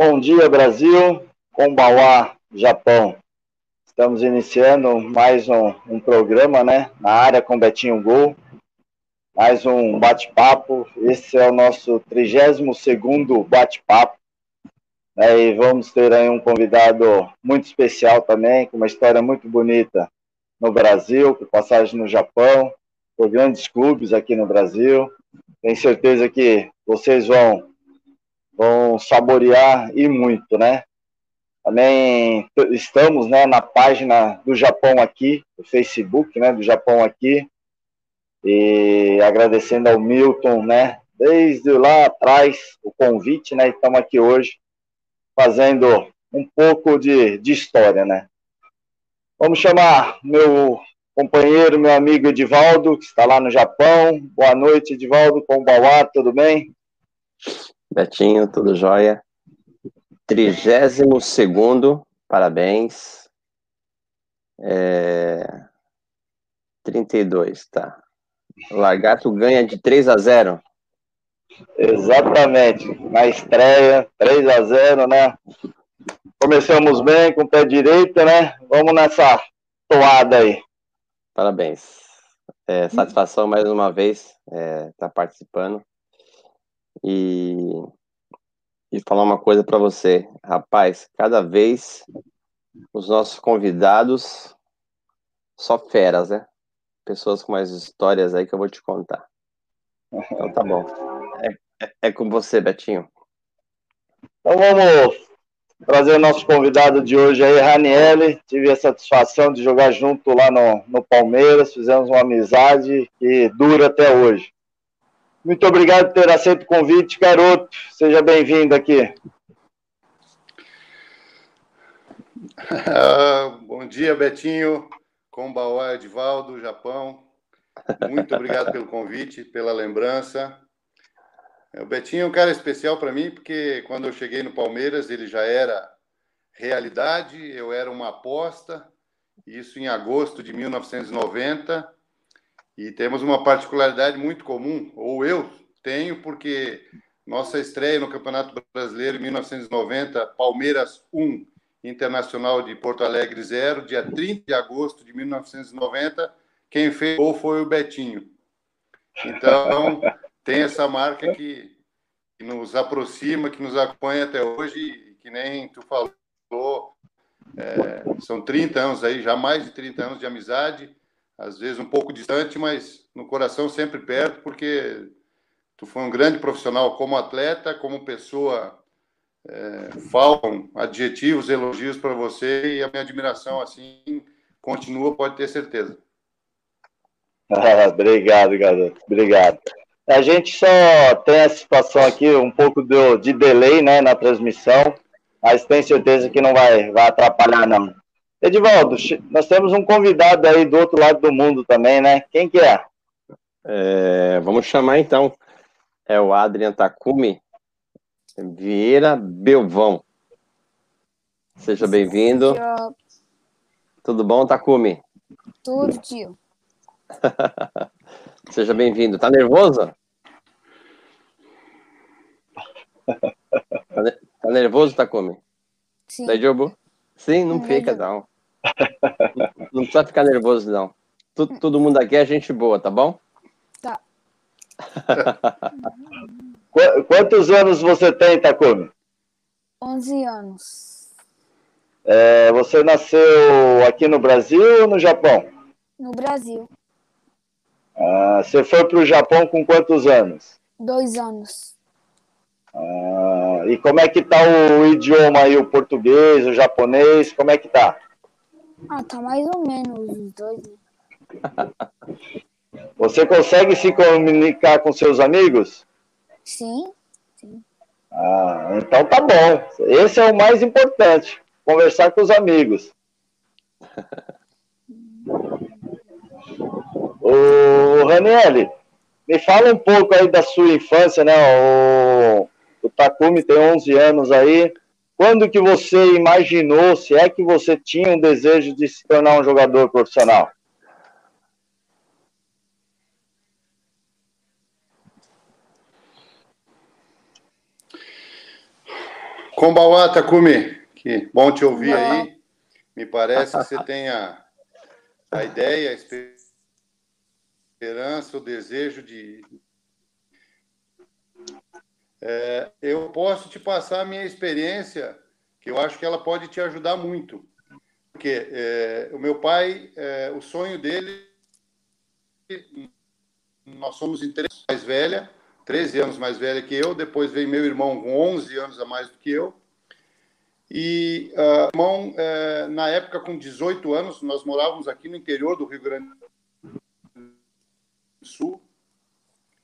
Bom dia, Brasil. Kombawa, Japão. Estamos iniciando mais um, um, programa, né? Na área com Betinho Gol. Mais um bate-papo. Esse é o nosso 32 bate-papo. Né? E vamos ter aí um convidado muito especial também, com uma história muito bonita no Brasil, com passagem no Japão, por grandes clubes aqui no Brasil. Tenho certeza que vocês vão vão saborear e muito, né? Também estamos né, na página do Japão aqui, do Facebook, né, do Japão aqui, e agradecendo ao Milton, né, desde lá atrás, o convite, né, estamos aqui hoje fazendo um pouco de, de história, né. Vamos chamar meu companheiro, meu amigo Edivaldo, que está lá no Japão. Boa noite, Edivaldo, com o tudo bem? Betinho, tudo jóia? Trigésimo segundo, parabéns. É... 32, tá. O Lagarto ganha de 3 a 0. Exatamente, na estreia, 3 a 0, né? Começamos bem com o pé direito, né? Vamos nessa toada aí. Parabéns. É, satisfação mais uma vez estar é, tá participando e, e falar uma coisa para você. Rapaz, cada vez os nossos convidados só feras, né? Pessoas com mais histórias aí que eu vou te contar. Então tá bom. É, é, é com você, Betinho. Então vamos trazer o nosso convidado de hoje aí, Raniele. Tive a satisfação de jogar junto lá no, no Palmeiras, fizemos uma amizade que dura até hoje. Muito obrigado por ter aceito o convite, garoto. Seja bem-vindo aqui. Uh, bom dia, Betinho, Kombawa Edvaldo, Japão. Muito obrigado pelo convite, pela lembrança. O Betinho é um cara especial para mim, porque quando eu cheguei no Palmeiras, ele já era realidade, eu era uma aposta, isso em agosto de 1990. E temos uma particularidade muito comum, ou eu tenho, porque nossa estreia no Campeonato Brasileiro em 1990, Palmeiras 1, Internacional de Porto Alegre 0, dia 30 de agosto de 1990, quem fez gol foi o Betinho. Então, tem essa marca que, que nos aproxima, que nos acompanha até hoje, e que nem tu falou, é, são 30 anos aí, já mais de 30 anos de amizade, às vezes um pouco distante, mas no coração sempre perto, porque tu foi um grande profissional como atleta, como pessoa. É, faltam adjetivos, elogios para você e a minha admiração assim continua, pode ter certeza. Ah, obrigado, garoto. Obrigado. A gente só tem a situação aqui, um pouco do, de delay né, na transmissão, mas tenho certeza que não vai, vai atrapalhar, não. Edivaldo, nós temos um convidado aí do outro lado do mundo também, né? Quem que é? é vamos chamar então. É o Adrian Takumi Vieira Belvão. Seja bem-vindo. Tudo bom, Takumi? Tudo, tio. Seja bem-vindo. Tá nervoso? Tá, tá nervoso, Takumi? Sim. Daí, Jobu? Sim, não, fica, não. Não precisa ficar nervoso, não. Todo, todo mundo aqui é gente boa, tá bom? Tá. Quantos anos você tem, Takumi? 11 anos. É, você nasceu aqui no Brasil ou no Japão? No Brasil. Ah, você foi para o Japão com quantos anos? Dois anos. Ah, e como é que tá o idioma aí, o português, o japonês, como é que tá? Ah, tá mais ou menos os dois. Né? Você consegue se comunicar com seus amigos? Sim, sim. Ah, então tá bom. Esse é o mais importante, conversar com os amigos. Ô, Raniele, me fala um pouco aí da sua infância, né? O, o Takumi tem 11 anos aí. Quando que você imaginou, se é que você tinha um desejo de se tornar um jogador profissional? Kombauá, Takumi, que bom te ouvir aí. Me parece que você tem a, a ideia, a esperança, o desejo de. É, eu posso te passar a minha experiência, que eu acho que ela pode te ajudar muito. Porque é, o meu pai, é, o sonho dele, nós somos em três mais velha, 13 anos mais velha que eu, depois veio meu irmão com 11 anos a mais do que eu. E uh, irmão, uh, na época com 18 anos, nós morávamos aqui no interior do Rio Grande do Sul,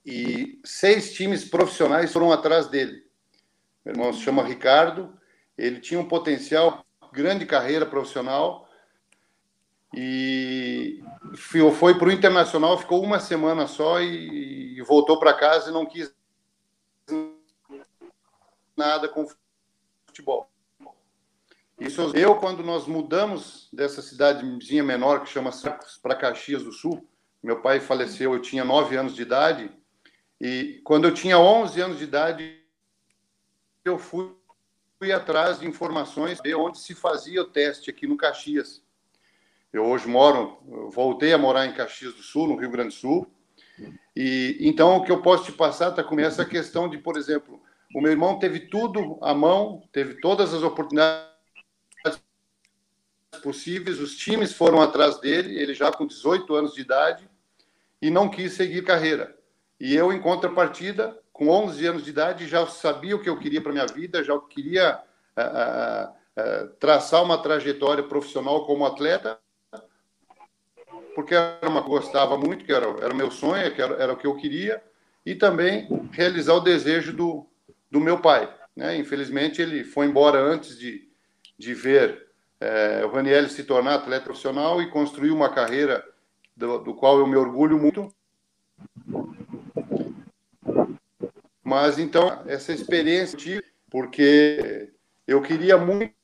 e seis times profissionais foram atrás dele. Meu irmão se chama Ricardo, ele tinha um potencial, grande carreira profissional, e foi para o Internacional, ficou uma semana só e, e voltou para casa e não quis nada com futebol. Isso eu, quando nós mudamos dessa cidadezinha menor que chama Santos para Caxias do Sul, meu pai faleceu, eu tinha nove anos de idade, e quando eu tinha 11 anos de idade, eu fui, fui atrás de informações de onde se fazia o teste aqui no Caxias. Eu hoje moro, voltei a morar em Caxias do Sul, no Rio Grande do Sul. E então o que eu posso te passar está com essa questão de, por exemplo, o meu irmão teve tudo à mão, teve todas as oportunidades possíveis, os times foram atrás dele, ele já com 18 anos de idade e não quis seguir carreira. E eu, em contrapartida, com 11 anos de idade, já sabia o que eu queria para minha vida, já queria uh, uh, uh, traçar uma trajetória profissional como atleta porque era uma gostava muito, que era, era meu sonho, que era, era o que eu queria, e também realizar o desejo do, do meu pai. Né? Infelizmente, ele foi embora antes de, de ver é, o Raniel se tornar atleta profissional e construir uma carreira do, do qual eu me orgulho muito. Mas então, essa experiência, porque eu queria muito,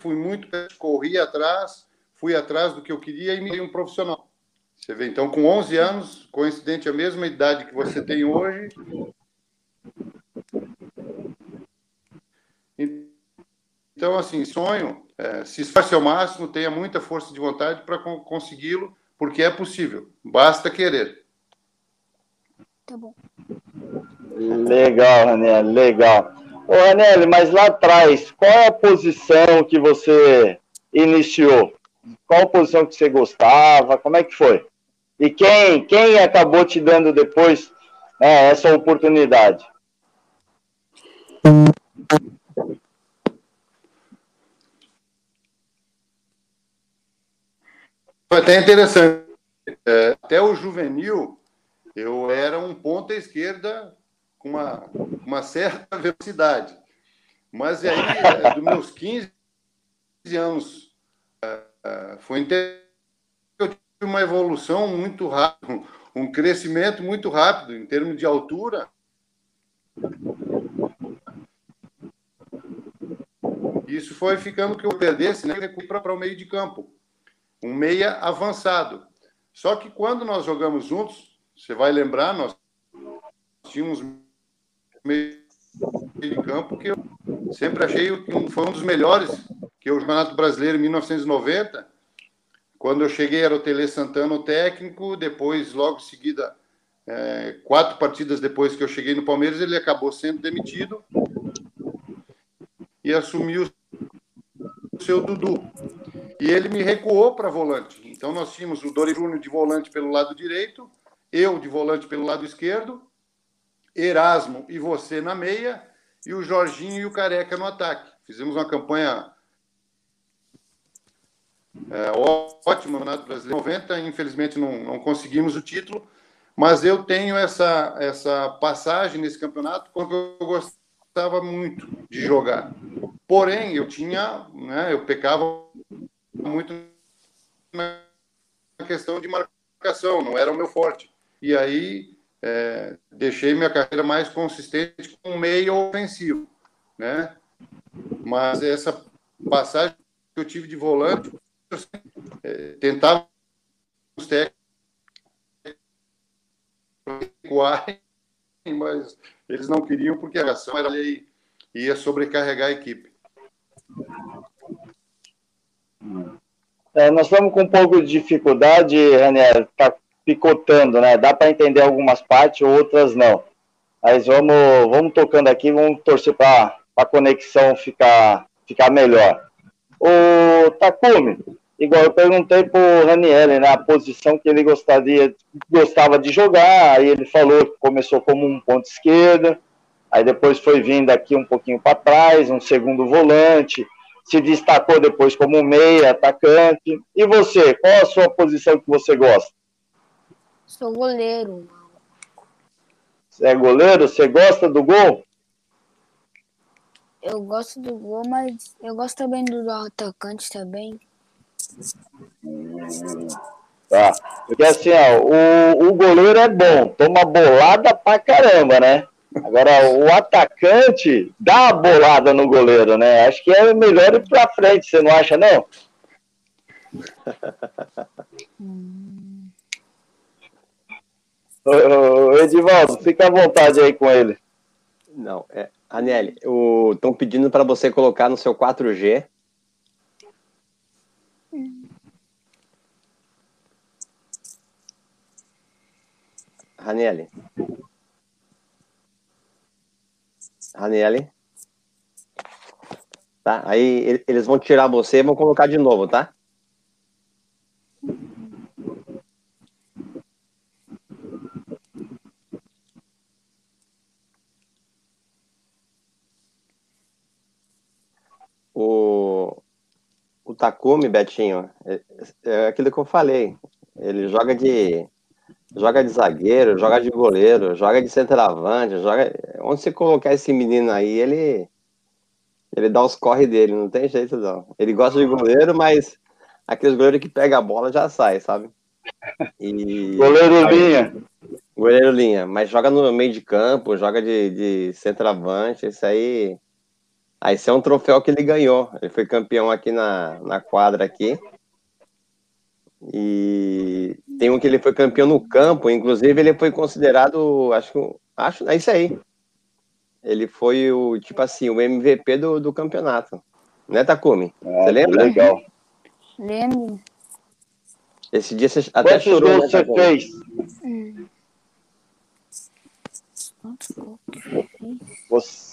fui muito, corri atrás, fui atrás do que eu queria e me dei um profissional. Você vê, então, com 11 anos, coincidente a mesma idade que você tem hoje. Então, assim, sonho, é, se esforce ao máximo, tenha muita força de vontade para consegui-lo, porque é possível, basta querer. Tá bom. Legal, Ranel, legal. Ô, Ranel, mas lá atrás, qual é a posição que você iniciou? Qual posição que você gostava? Como é que foi? E quem, quem acabou te dando depois né, essa oportunidade? Foi até interessante. É, até o juvenil, eu era um ponta esquerda com uma, uma certa velocidade. Mas aí, é, dos meus 15 anos ah, foi eu tive uma evolução muito rápida, um crescimento muito rápido em termos de altura. Isso foi ficando que eu perdesse, né? Para o meio de campo, um meia avançado. Só que quando nós jogamos juntos, você vai lembrar, nós tínhamos meio de campo que eu sempre achei que foi um dos melhores que é o Campeonato Brasileiro em 1990. Quando eu cheguei era o Tele Santana o técnico, depois, logo em seguida, é, quatro partidas depois que eu cheguei no Palmeiras, ele acabou sendo demitido e assumiu o seu Dudu. E ele me recuou para volante. Então nós tínhamos o Dori Júnior de volante pelo lado direito, eu de volante pelo lado esquerdo, Erasmo e você na meia, e o Jorginho e o Careca no ataque. Fizemos uma campanha é, ótimo no Campeonato Brasileiro 90, infelizmente não, não conseguimos o título, mas eu tenho essa, essa passagem nesse campeonato porque eu gostava muito de jogar. Porém, eu tinha, né, eu pecava muito na questão de marcação, não era o meu forte. E aí é, deixei minha carreira mais consistente com meio ofensivo, né? Mas essa passagem que eu tive de volante é, tentavam os técnicos mas eles não queriam porque a ação era ali ia sobrecarregar a equipe. É, nós estamos com um pouco de dificuldade, está picotando, né? Dá para entender algumas partes, outras não. Mas vamos, vamos tocando aqui, vamos torcer para a conexão ficar, ficar melhor. O Takumi, igual eu perguntei para o né, a posição que ele gostaria, gostava de jogar, aí ele falou que começou como um ponto esquerdo, aí depois foi vindo aqui um pouquinho para trás, um segundo volante, se destacou depois como meia, atacante. E você, qual a sua posição que você gosta? Sou goleiro. Você é goleiro? Você gosta do gol? Eu gosto do gol, mas eu gosto também do atacante também. Tá. Porque assim, ó, o, o goleiro é bom, toma bolada pra caramba, né? Agora, o atacante dá a bolada no goleiro, né? Acho que é melhor ir pra frente, você não acha, não? Ô, Edivaldo, fica à vontade aí com ele. Não, é. Anelli, estão pedindo para você colocar no seu 4G. Raniele. Raniele. Tá? Aí eles vão tirar você e vão colocar de novo, tá? O, o Takumi, Betinho, é, é aquilo que eu falei. Ele joga de joga de zagueiro, joga de goleiro, joga de centroavante, joga. Onde você colocar esse menino aí, ele ele dá os corre dele, não tem jeito não. Ele gosta de goleiro, mas aqueles goleiros que pega a bola já sai, sabe? E... Goleiro linha. Goleiro linha, mas joga no meio de campo, joga de, de centroavante, isso aí. Aí esse é um troféu que ele ganhou. Ele foi campeão aqui na, na quadra aqui. E tem um que ele foi campeão no campo, inclusive ele foi considerado, acho que, acho, é isso aí. Ele foi o, tipo assim, o MVP do, do campeonato. Né, Takumi? É, você lembra? Legal. Lembro. Esse dia você até Quantos chorou, gols né, você fez? Hum. Você,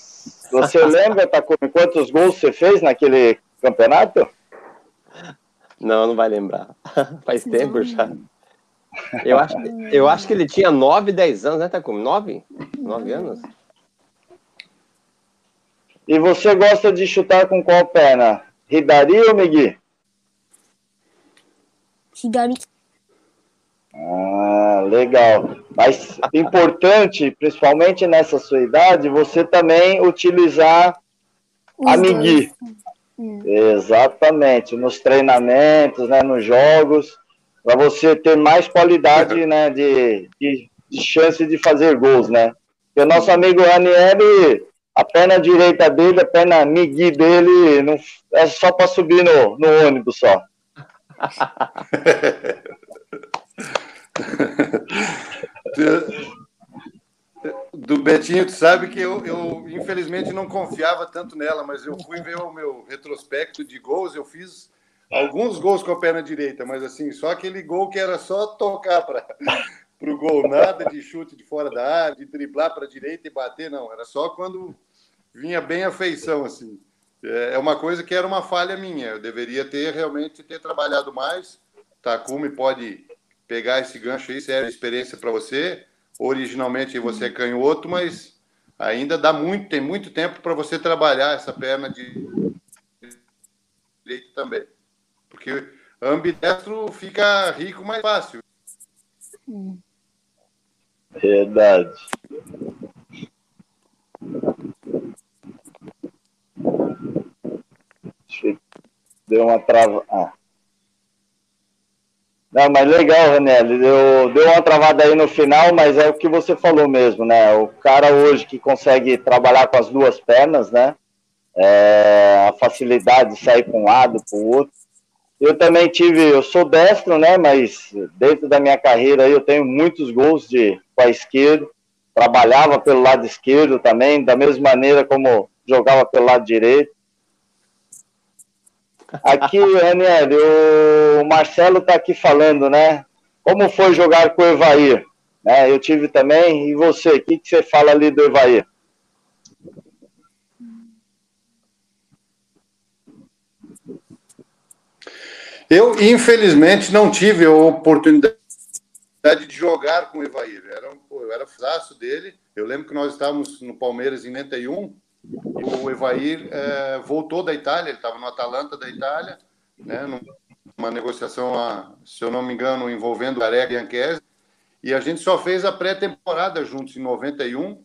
você lembra, Takumi, quantos gols você fez naquele campeonato? Não, não vai lembrar. Faz tempo já. Eu acho, eu acho que ele tinha 9, 10 anos, né, Takumi? 9? 9 anos? E você gosta de chutar com qual perna? Ridari ou Migui? Ridari. Ah, legal. Mas importante, principalmente nessa sua idade, você também utilizar Os a Migui. Hum. Exatamente, nos treinamentos, né, nos jogos, para você ter mais qualidade né, de, de, de, chance de fazer gols, né? Porque o nosso amigo Ranieri, a perna direita dele, a perna migui dele, não, é só para subir no, no ônibus só. do Betinho, tu sabe que eu, eu, infelizmente não confiava tanto nela, mas eu fui ver o meu retrospecto de gols, eu fiz alguns gols com a perna direita, mas assim, só aquele gol que era só tocar para o gol, nada de chute de fora da área, de driblar para a direita e bater, não, era só quando vinha bem a feição, assim. É, é uma coisa que era uma falha minha, eu deveria ter realmente ter trabalhado mais. Takumi pode pegar esse gancho aí, se era experiência para você, originalmente você é canhoto, mas ainda dá muito, tem muito tempo para você trabalhar essa perna de direito também. Porque ambidestro fica rico mais fácil. Verdade. Deu uma trava. Ah. Não, mas legal, Ranelli. Deu, deu uma travada aí no final, mas é o que você falou mesmo, né? O cara hoje que consegue trabalhar com as duas pernas, né? É, a facilidade de sair para um lado, para o outro. Eu também tive, eu sou destro, né? Mas dentro da minha carreira eu tenho muitos gols de com a esquerda. Trabalhava pelo lado esquerdo também, da mesma maneira como jogava pelo lado direito. Aqui, Raniel, o Marcelo está aqui falando, né? Como foi jogar com o Evair? Né? Eu tive também. E você, o que, que você fala ali do Evair? Eu, infelizmente, não tive a oportunidade de jogar com o Evair. Era, eu era fraco dele. Eu lembro que nós estávamos no Palmeiras em 91 e o Evair é, voltou da Itália, ele estava no Atalanta da Itália, né, numa negociação, se eu não me engano, envolvendo o Gareca e Anquese, e a gente só fez a pré-temporada juntos em 91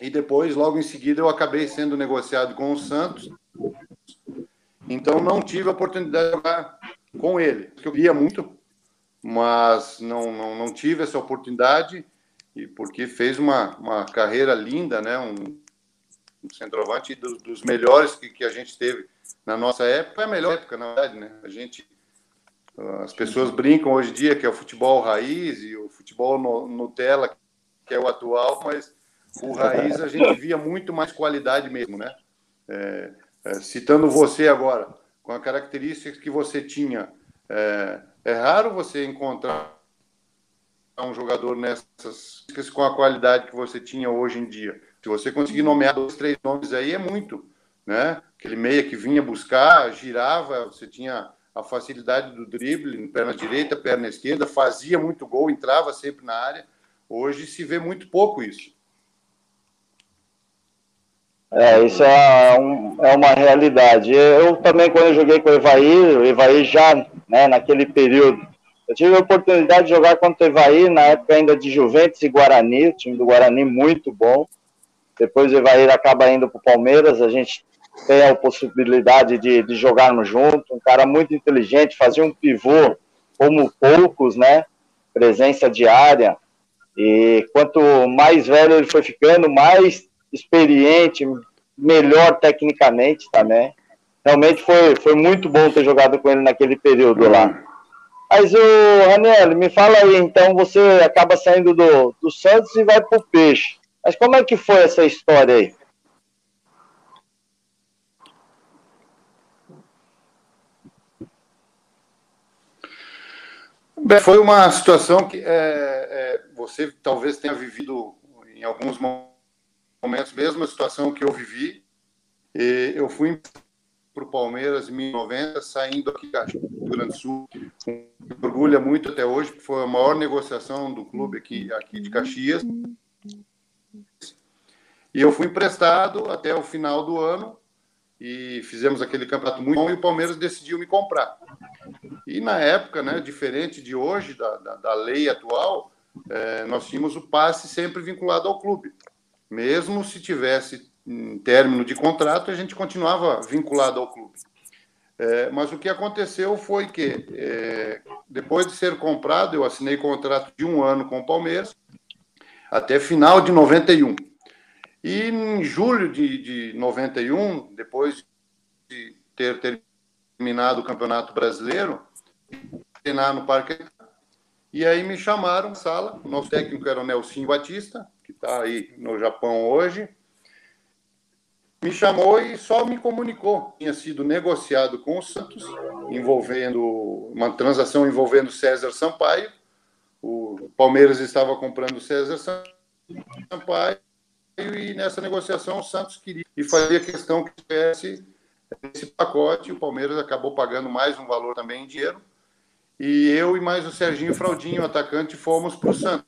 e depois, logo em seguida, eu acabei sendo negociado com o Santos. Então, não tive a oportunidade de jogar com ele, eu queria muito, mas não, não, não tive essa oportunidade, e porque fez uma, uma carreira linda, né? Um centroavante dos, dos melhores que, que a gente teve na nossa época, é a melhor época, na verdade, né? A gente, as pessoas brincam hoje em dia que é o futebol raiz e o futebol no, Nutella, que é o atual, mas o raiz a gente via muito mais qualidade mesmo, né? É, é, citando você agora, com a características que você tinha, é, é raro você encontrar um jogador nessas com a qualidade que você tinha hoje em dia. Se você conseguir nomear dois, três nomes aí, é muito. Né? Aquele meia que vinha buscar, girava, você tinha a facilidade do drible, perna direita, perna esquerda, fazia muito gol, entrava sempre na área. Hoje se vê muito pouco isso. É, isso é, um, é uma realidade. Eu também, quando eu joguei com o Evair, o Evair já, né, naquele período, eu tive a oportunidade de jogar contra o Evair, na época ainda de Juventus e Guarani, o time do Guarani muito bom. Depois o Evair acaba indo para o Palmeiras, a gente tem a possibilidade de, de jogarmos junto. Um cara muito inteligente, fazia um pivô como poucos, né? Presença diária. E quanto mais velho ele foi ficando, mais experiente, melhor tecnicamente também. Realmente foi, foi muito bom ter jogado com ele naquele período lá. Mas o Raniel, me fala aí, então você acaba saindo do, do Santos e vai para o Peixe. Mas como é que foi essa história aí? Bem, foi uma situação que é, é, você talvez tenha vivido em alguns momentos, mesmo a situação que eu vivi. Eu fui para o Palmeiras em 1990, saindo aqui do Rio Grande do Sul. Me orgulha muito até hoje, porque foi a maior negociação do clube aqui, aqui de Caxias. E eu fui emprestado até o final do ano e fizemos aquele campeonato muito bom e o Palmeiras decidiu me comprar. E na época, né, diferente de hoje, da, da, da lei atual, é, nós tínhamos o passe sempre vinculado ao clube. Mesmo se tivesse em término de contrato, a gente continuava vinculado ao clube. É, mas o que aconteceu foi que, é, depois de ser comprado, eu assinei contrato de um ano com o Palmeiras, até final de 91. E em julho de, de 91, depois de ter terminado o Campeonato Brasileiro, treinar no Parque. E aí me chamaram na sala, nosso técnico era o Nelson Batista, que está aí no Japão hoje, me chamou e só me comunicou. Tinha sido negociado com o Santos, envolvendo uma transação envolvendo César Sampaio, o Palmeiras estava comprando César Sampaio e nessa negociação o Santos queria e fazia questão que tivesse esse pacote. O Palmeiras acabou pagando mais um valor também em dinheiro. E eu e mais o Serginho Fraldinho, atacante, fomos para o Santos.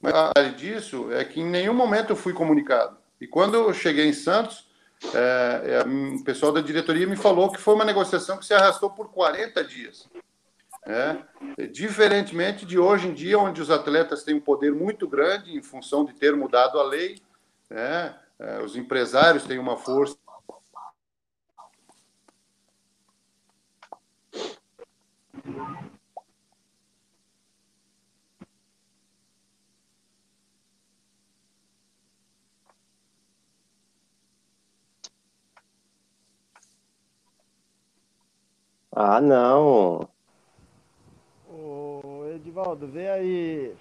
Mas a disso é que em nenhum momento eu fui comunicado. E quando eu cheguei em Santos, é, é, o pessoal da diretoria me falou que foi uma negociação que se arrastou por 40 dias. É, diferentemente de hoje em dia, onde os atletas têm um poder muito grande em função de ter mudado a lei, é, é, os empresários têm uma força. Ah, não. Edivaldo, vê aí,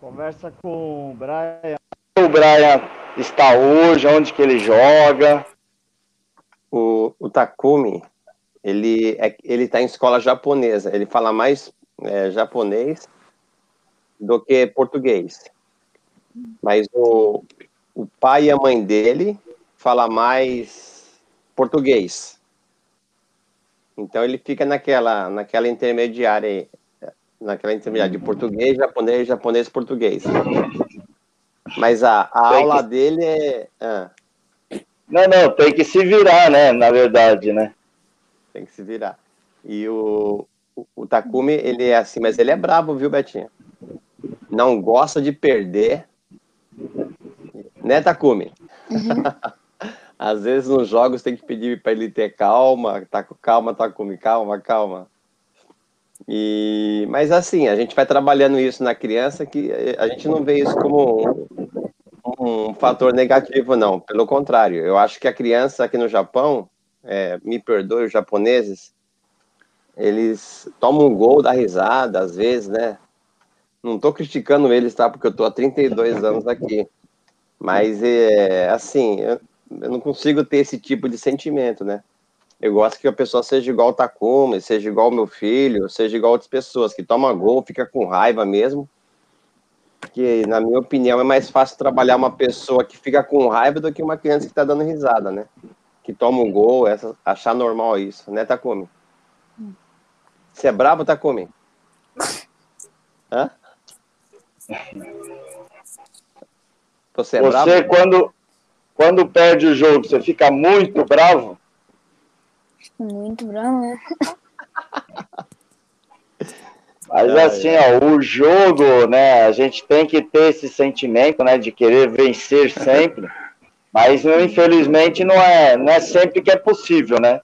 conversa com o Brian. O Brian está hoje, onde que ele joga. O, o Takumi, ele é, ele está em escola japonesa. Ele fala mais é, japonês do que português. Mas o, o pai e a mãe dele fala mais português. Então ele fica naquela, naquela intermediária, naquela intermediária de português, japonês, japonês, português. Mas a, a aula que... dele é. Ah. Não, não, tem que se virar, né? Na verdade, né? Tem que se virar. E o, o, o Takumi, ele é assim, mas ele é brabo, viu, Betinho? Não gosta de perder. Né, Takumi? Uhum. Às vezes nos jogos tem que pedir para ele ter calma, tá, calma, Takumi, calma, calma. E, mas assim, a gente vai trabalhando isso na criança que a gente não vê isso como um, um fator negativo, não. Pelo contrário, eu acho que a criança aqui no Japão, é, me perdoe os japoneses, eles tomam um gol da risada, às vezes, né? Não estou criticando eles, tá? Porque eu estou há 32 anos aqui. Mas, é, assim, eu, eu não consigo ter esse tipo de sentimento, né? Eu gosto que a pessoa seja igual o Takumi, seja igual o meu filho, seja igual outras pessoas, que toma gol, fica com raiva mesmo. Que, na minha opinião, é mais fácil trabalhar uma pessoa que fica com raiva do que uma criança que está dando risada, né? Que toma um gol, essa, achar normal isso, né, Takumi? Você é brabo, Takumi? Hã? Você é você, bravo? quando, quando perde o jogo, você fica muito bravo? Muito bravo, né? Mas assim, ó, o jogo, né, a gente tem que ter esse sentimento, né, de querer vencer sempre, mas infelizmente não é, não é sempre que é possível, né?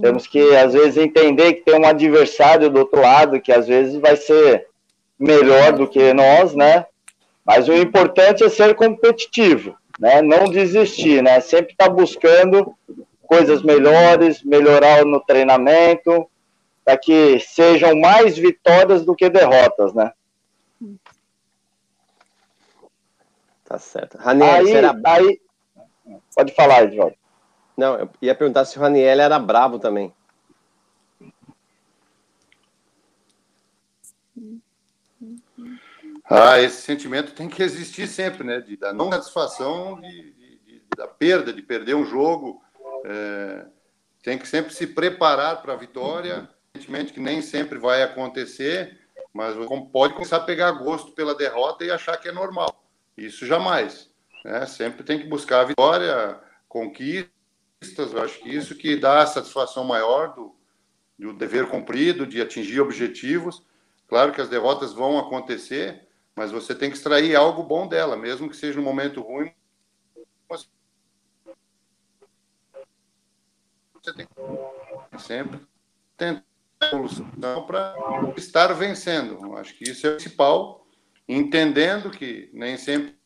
Temos que, às vezes, entender que tem um adversário do outro lado que às vezes vai ser melhor do que nós, né? Mas o importante é ser competitivo, né? Não desistir, né? Sempre estar tá buscando coisas melhores, melhorar no treinamento, para que sejam mais vitórias do que derrotas, né? Tá certo. Raniel, aí, será... aí... Pode falar, Edvaldo. Não, eu ia perguntar se o Raniel era bravo também. Ah, esse sentimento tem que existir sempre, né? De, da não satisfação, de, de, de, da perda, de perder um jogo. É, tem que sempre se preparar para a vitória. Evidentemente que nem sempre vai acontecer, mas pode começar a pegar gosto pela derrota e achar que é normal. Isso jamais. Né? Sempre tem que buscar a vitória, conquistas. Eu acho que isso que dá a satisfação maior do, do dever cumprido, de atingir objetivos. Claro que as derrotas vão acontecer, mas você tem que extrair algo bom dela, mesmo que seja um momento ruim. Você tem que sempre tentar solução para estar vencendo. Eu acho que isso é o principal, entendendo que nem sempre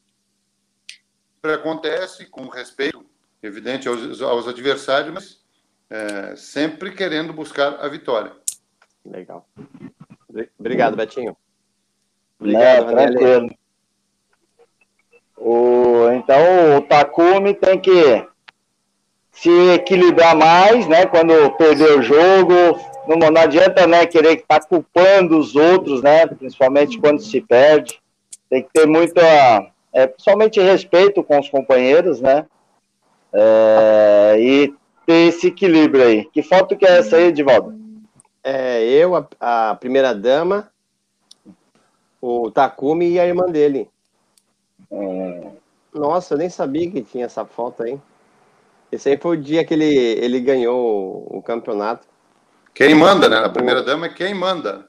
acontece com respeito evidente aos, aos adversários, mas é, sempre querendo buscar a vitória. Legal. Obrigado, Betinho. Obrigado, Não, tranquilo. O, então o Takumi tem que se equilibrar mais, né? Quando perder o jogo, não, não adianta, né? Querer estar tá culpando os outros, né? Principalmente quando se perde. Tem que ter muita, é, principalmente respeito com os companheiros, né? É, e ter esse equilíbrio aí. Que foto que é essa aí, Edivaldo? É, eu, a, a primeira dama, o Takumi e a irmã dele. Hum. Nossa, eu nem sabia que tinha essa foto aí. Esse aí foi o dia que ele, ele ganhou o campeonato. Quem manda, né? A primeira dama é quem manda.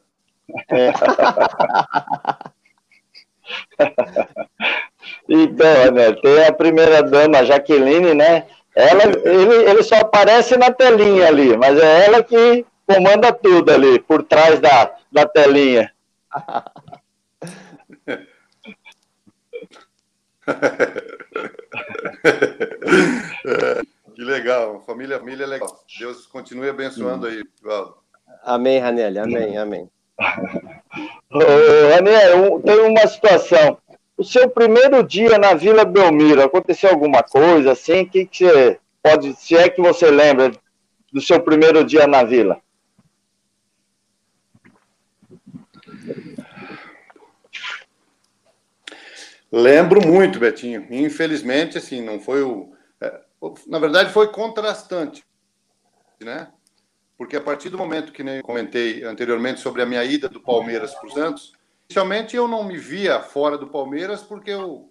É. então, né, tem a primeira dama, a Jaqueline, né? Ela, ele, ele só aparece na telinha ali, mas é ela que comanda tudo ali, por trás da, da telinha. legal, família, família é legal. Deus continue abençoando aí, Valdo. Amém, Ranelli, amém, amém. Raniel, tem uma situação. o seu primeiro dia na Vila Belmiro, aconteceu alguma coisa assim? Que, que você pode, se é que você lembra do seu primeiro dia na Vila? Lembro muito, Betinho. Infelizmente, assim, não foi o. Na verdade, foi contrastante, né? Porque a partir do momento que eu comentei anteriormente sobre a minha ida do Palmeiras para o Santos, inicialmente eu não me via fora do Palmeiras porque eu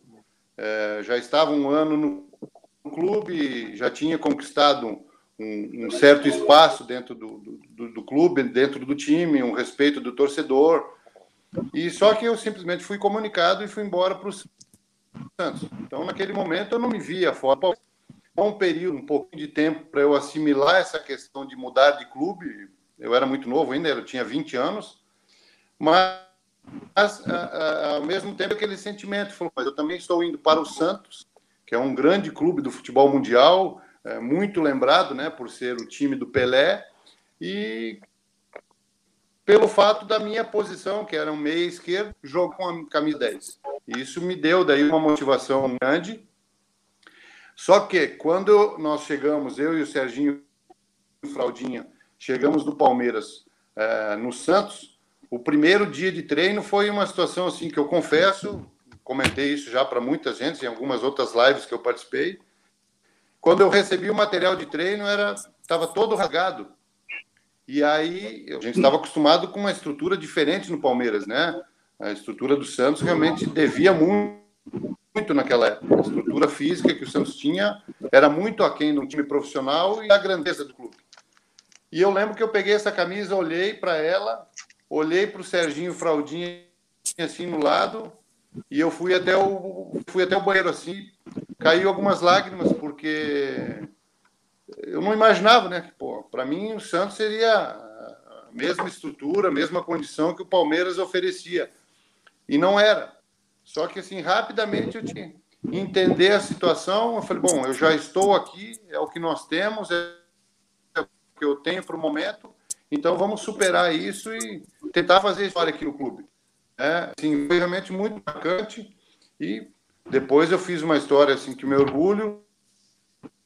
é, já estava um ano no clube, já tinha conquistado um, um certo espaço dentro do, do, do clube, dentro do time, um respeito do torcedor. E só que eu simplesmente fui comunicado e fui embora para o Santos. Então, naquele momento, eu não me via fora. Um período, um pouquinho de tempo para eu assimilar essa questão de mudar de clube. Eu era muito novo ainda, eu tinha 20 anos. Mas, mas ao mesmo tempo, aquele sentimento, falou, mas eu também estou indo para o Santos, que é um grande clube do futebol mundial, é, muito lembrado, né, por ser o time do Pelé. E pelo fato da minha posição, que era um meia esquerdo, jogo com a camisa 10. Isso me deu daí uma motivação grande. Só que quando nós chegamos, eu e o Serginho Fraldinha, chegamos do Palmeiras é, no Santos, o primeiro dia de treino foi uma situação assim que eu confesso, comentei isso já para muita gente em algumas outras lives que eu participei. Quando eu recebi o material de treino, era estava todo rasgado e aí a gente estava acostumado com uma estrutura diferente no Palmeiras, né? A estrutura do Santos realmente devia muito, muito naquela época. A estrutura física que o Santos tinha era muito aquém um time profissional e a grandeza do clube. E eu lembro que eu peguei essa camisa, olhei para ela, olhei para o Serginho Fraldinha assim no lado e eu fui até o fui até o banheiro assim, caiu algumas lágrimas porque eu não imaginava, né? Pô, para mim o Santos seria a mesma estrutura, a mesma condição que o Palmeiras oferecia. E não era. Só que assim, rapidamente eu tinha entender a situação, eu falei, bom, eu já estou aqui, é o que nós temos, é o que eu tenho para o momento, então vamos superar isso e tentar fazer história aqui no clube. É, assim, foi realmente muito marcante e depois eu fiz uma história assim que me orgulho,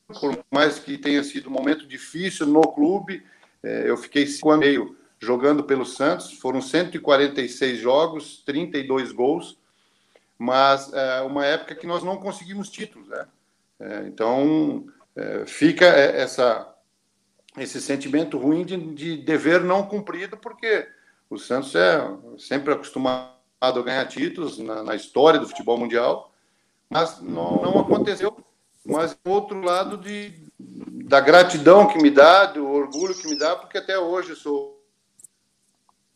por mais que tenha sido um momento difícil no clube, é, eu fiquei cinco anos meio jogando pelo Santos, foram 146 jogos, 32 gols, mas é uma época que nós não conseguimos títulos, né? É, então é, fica essa esse sentimento ruim de, de, dever não cumprido, porque o Santos é sempre acostumado a ganhar títulos na, na história do futebol mundial, mas não, não aconteceu mas outro lado de, da gratidão que me dá, do orgulho que me dá, porque até hoje eu sou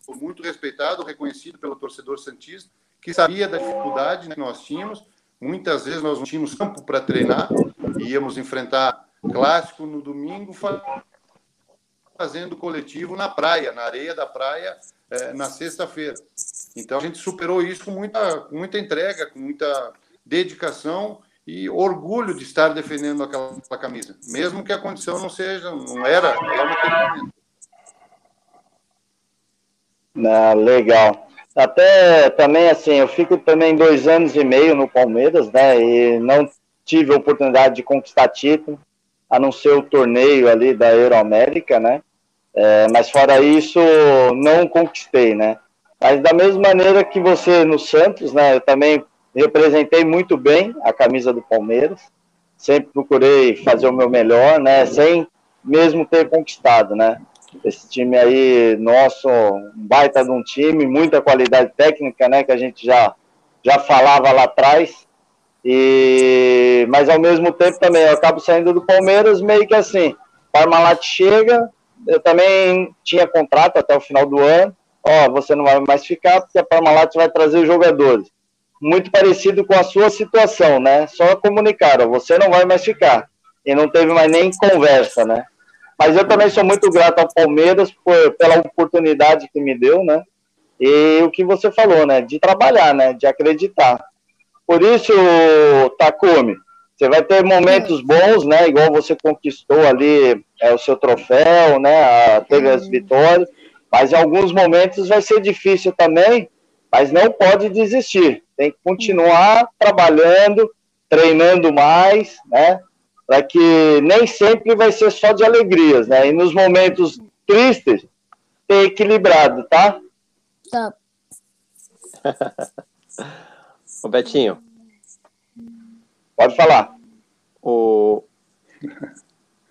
muito respeitado, reconhecido pelo torcedor santista, que sabia da dificuldade né, que nós tínhamos. Muitas vezes nós não tínhamos campo para treinar, íamos enfrentar clássico no domingo, fazendo coletivo na praia, na areia da praia, é, na sexta-feira. Então a gente superou isso com muita, muita entrega, com muita dedicação e orgulho de estar defendendo aquela, aquela camisa, mesmo que a condição não seja, não era lá naquele momento. Ah, legal. Até também assim, eu fico também dois anos e meio no Palmeiras, né? E não tive a oportunidade de conquistar título, a não ser o torneio ali da Euroamérica, né? É, mas fora isso, não conquistei, né? Mas da mesma maneira que você no Santos, né? Eu também representei muito bem a camisa do Palmeiras, sempre procurei fazer o meu melhor, né, sem mesmo ter conquistado, né. Esse time aí, nosso, um baita de um time, muita qualidade técnica, né, que a gente já, já falava lá atrás, e, mas ao mesmo tempo também eu acabo saindo do Palmeiras meio que assim, Parmalat chega, eu também tinha contrato até o final do ano, ó, você não vai mais ficar porque a Parmalat vai trazer os jogadores muito parecido com a sua situação, né? Só comunicaram, você não vai mais ficar. E não teve mais nem conversa, né? Mas eu também sou muito grato ao Palmeiras por, pela oportunidade que me deu, né? E o que você falou, né? De trabalhar, né? De acreditar. Por isso, Takumi, você vai ter momentos bons, né? Igual você conquistou ali é, o seu troféu, né? A, teve as vitórias. Mas em alguns momentos vai ser difícil também, mas não pode desistir. Tem que continuar trabalhando, treinando mais, né? Para que nem sempre vai ser só de alegrias, né? E nos momentos tristes, ter equilibrado, tá? Tá. Ô Betinho, Pode falar. o,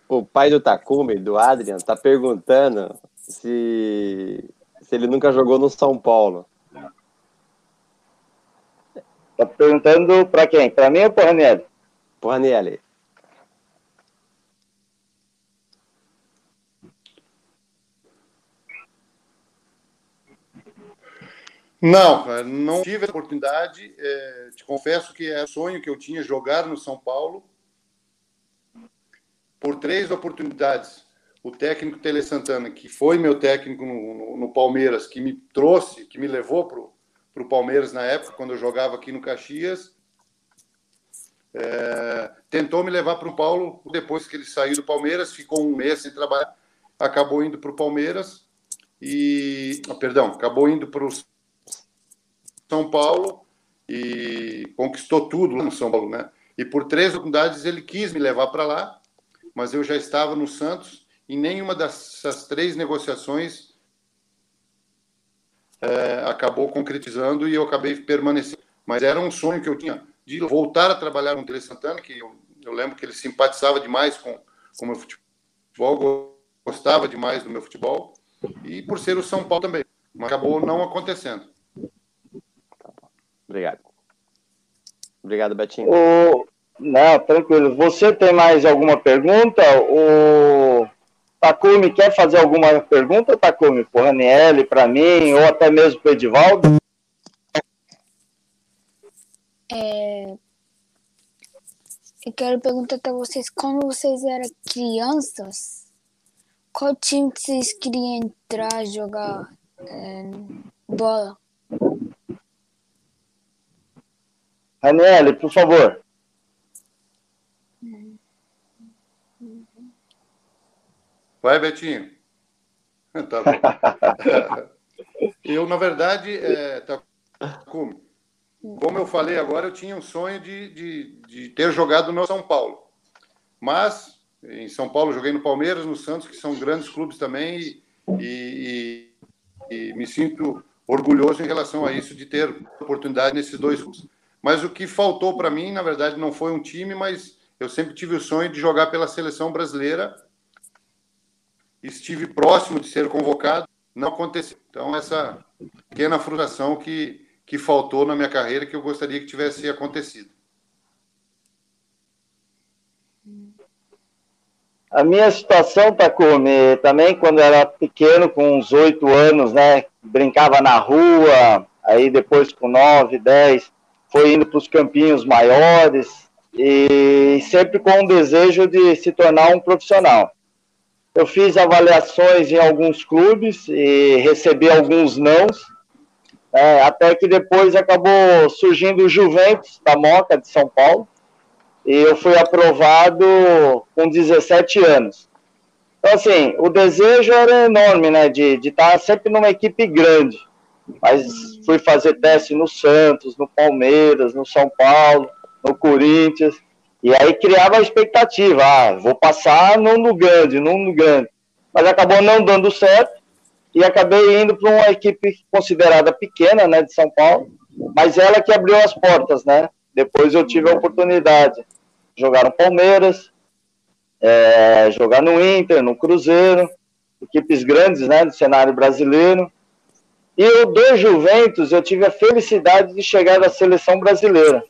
o pai do Takumi, do Adrian, tá perguntando se, se ele nunca jogou no São Paulo. Tá perguntando para quem? Para mim ou para Raniel? Pro Ranielli. Não, não tive a oportunidade. é, te confesso que é sonho que eu tinha jogar no São Paulo. Por três oportunidades. O técnico Tele Santana, que foi meu técnico no, no- no Palmeiras, que me trouxe, que me levou para o Palmeiras na época, quando eu jogava aqui no Caxias, é, tentou me levar para o Paulo depois que ele saiu do Palmeiras, ficou um mês sem trabalhar, acabou indo para o Palmeiras e, ah, perdão, acabou indo para o São Paulo e conquistou tudo lá no São Paulo, né? E por três oportunidades ele quis me levar para lá, mas eu já estava no Santos e nenhuma dessas três negociações é, acabou concretizando e eu acabei permanecendo. Mas era um sonho que eu tinha de voltar a trabalhar com o Tele Santana, que eu, eu lembro que ele simpatizava demais com o meu futebol, gostava demais do meu futebol e por ser o São Paulo também. Mas acabou não acontecendo. Obrigado. Obrigado, Betinho. O... Não, tranquilo. Você tem mais alguma pergunta? O Takumi quer fazer alguma pergunta, Takumi? Para o Raniel, para mim, ou até mesmo para o Edivaldo? É, Eu quero perguntar para vocês, quando vocês eram crianças, qual time vocês queriam entrar, jogar é, bola? Raniel, por favor. Vai, Betinho. Tá bom. Eu, na verdade, é, tá, como, como eu falei agora, eu tinha um sonho de, de, de ter jogado no São Paulo. Mas, em São Paulo, joguei no Palmeiras, no Santos, que são grandes clubes também, e, e, e me sinto orgulhoso em relação a isso, de ter oportunidade nesses dois clubes. Mas o que faltou para mim, na verdade, não foi um time, mas eu sempre tive o sonho de jogar pela seleção brasileira estive próximo de ser convocado, não aconteceu. Então, essa pequena frustração que, que faltou na minha carreira, que eu gostaria que tivesse acontecido. A minha situação, Takumi, também quando era pequeno, com uns oito anos, né? Brincava na rua, aí depois com nove, dez, foi indo para os campinhos maiores e sempre com o desejo de se tornar um profissional. Eu fiz avaliações em alguns clubes e recebi alguns nãos, é, até que depois acabou surgindo o Juventus, da Moca, de São Paulo, e eu fui aprovado com 17 anos. Então, assim, o desejo era enorme, né, de, estar sempre numa equipe grande, mas fui fazer teste no Santos, no Palmeiras, no São Paulo, no Corinthians, e aí criava a expectativa, ah, vou passar num grande, num grande. Mas acabou não dando certo e acabei indo para uma equipe considerada pequena, né, de São Paulo, mas ela que abriu as portas, né? Depois eu tive a oportunidade de jogar no Palmeiras, é, jogar no Inter, no Cruzeiro, equipes grandes, né, do cenário brasileiro. E eu do Juventus eu tive a felicidade de chegar à seleção brasileira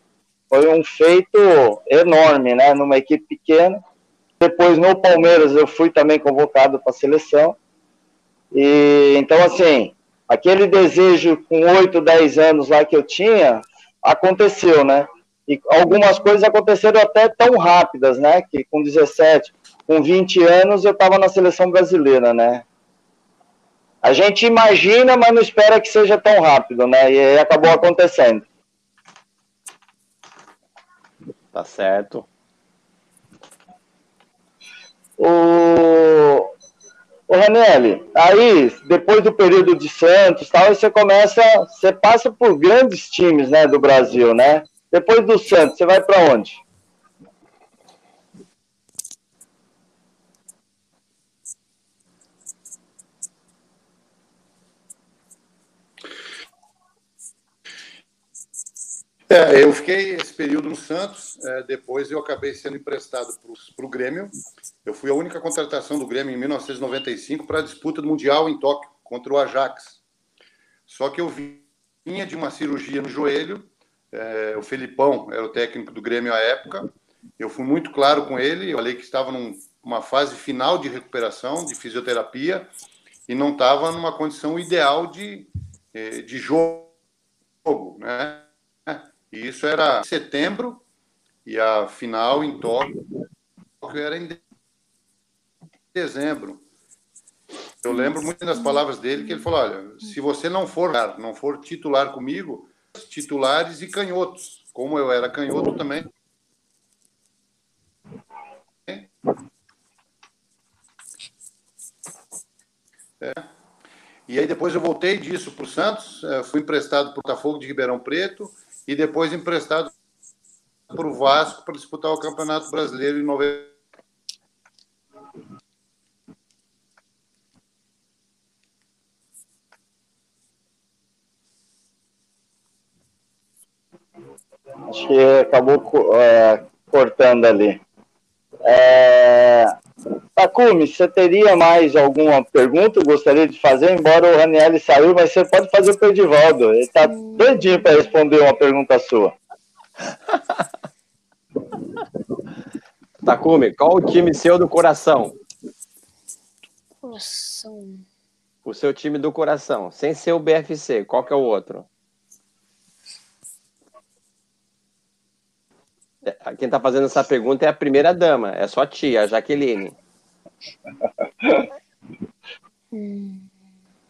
foi um feito enorme, né? Numa equipe pequena. Depois no Palmeiras eu fui também convocado para a seleção. E então assim, aquele desejo com 8, 10 anos lá que eu tinha, aconteceu, né? E algumas coisas aconteceram até tão rápidas, né? Que com 17, com 20 anos eu estava na seleção brasileira, né? A gente imagina, mas não espera que seja tão rápido, né? E aí acabou acontecendo. Tá certo. O, o Ô, Ranelli, aí, depois do período de Santos tal, você começa, você passa por grandes times, né, do Brasil, né? Depois do Santos, você vai para onde? É, eu fiquei esse período no Santos, é, depois eu acabei sendo emprestado para o Grêmio. Eu fui a única contratação do Grêmio em 1995 para a disputa do Mundial em Tóquio, contra o Ajax. Só que eu vinha de uma cirurgia no joelho, é, o Felipão era o técnico do Grêmio à época, eu fui muito claro com ele, eu falei que estava numa fase final de recuperação, de fisioterapia, e não estava numa condição ideal de, é, de jogo, né? E isso era em setembro e a final em Tóquio era em dezembro. Eu lembro muito das palavras dele que ele falou: olha, se você não for não for titular comigo, titulares e canhotos, como eu era canhoto também. É. E aí depois eu voltei disso para o Santos, é, fui emprestado para o Botafogo de Ribeirão Preto e depois emprestado para o Vasco para disputar o Campeonato Brasileiro em 90. Acho que acabou é, cortando ali. É... Takumi, você teria mais alguma pergunta? Gostaria de fazer, embora o Raniel saiu, mas você pode fazer para o Edivaldo. Ele está doidinho para responder uma pergunta sua. Takumi, qual o time seu do coração? Coração. O seu time do coração, sem ser o BFC, qual que é o outro? Quem está fazendo essa pergunta é a primeira dama, é sua tia, a Jaqueline.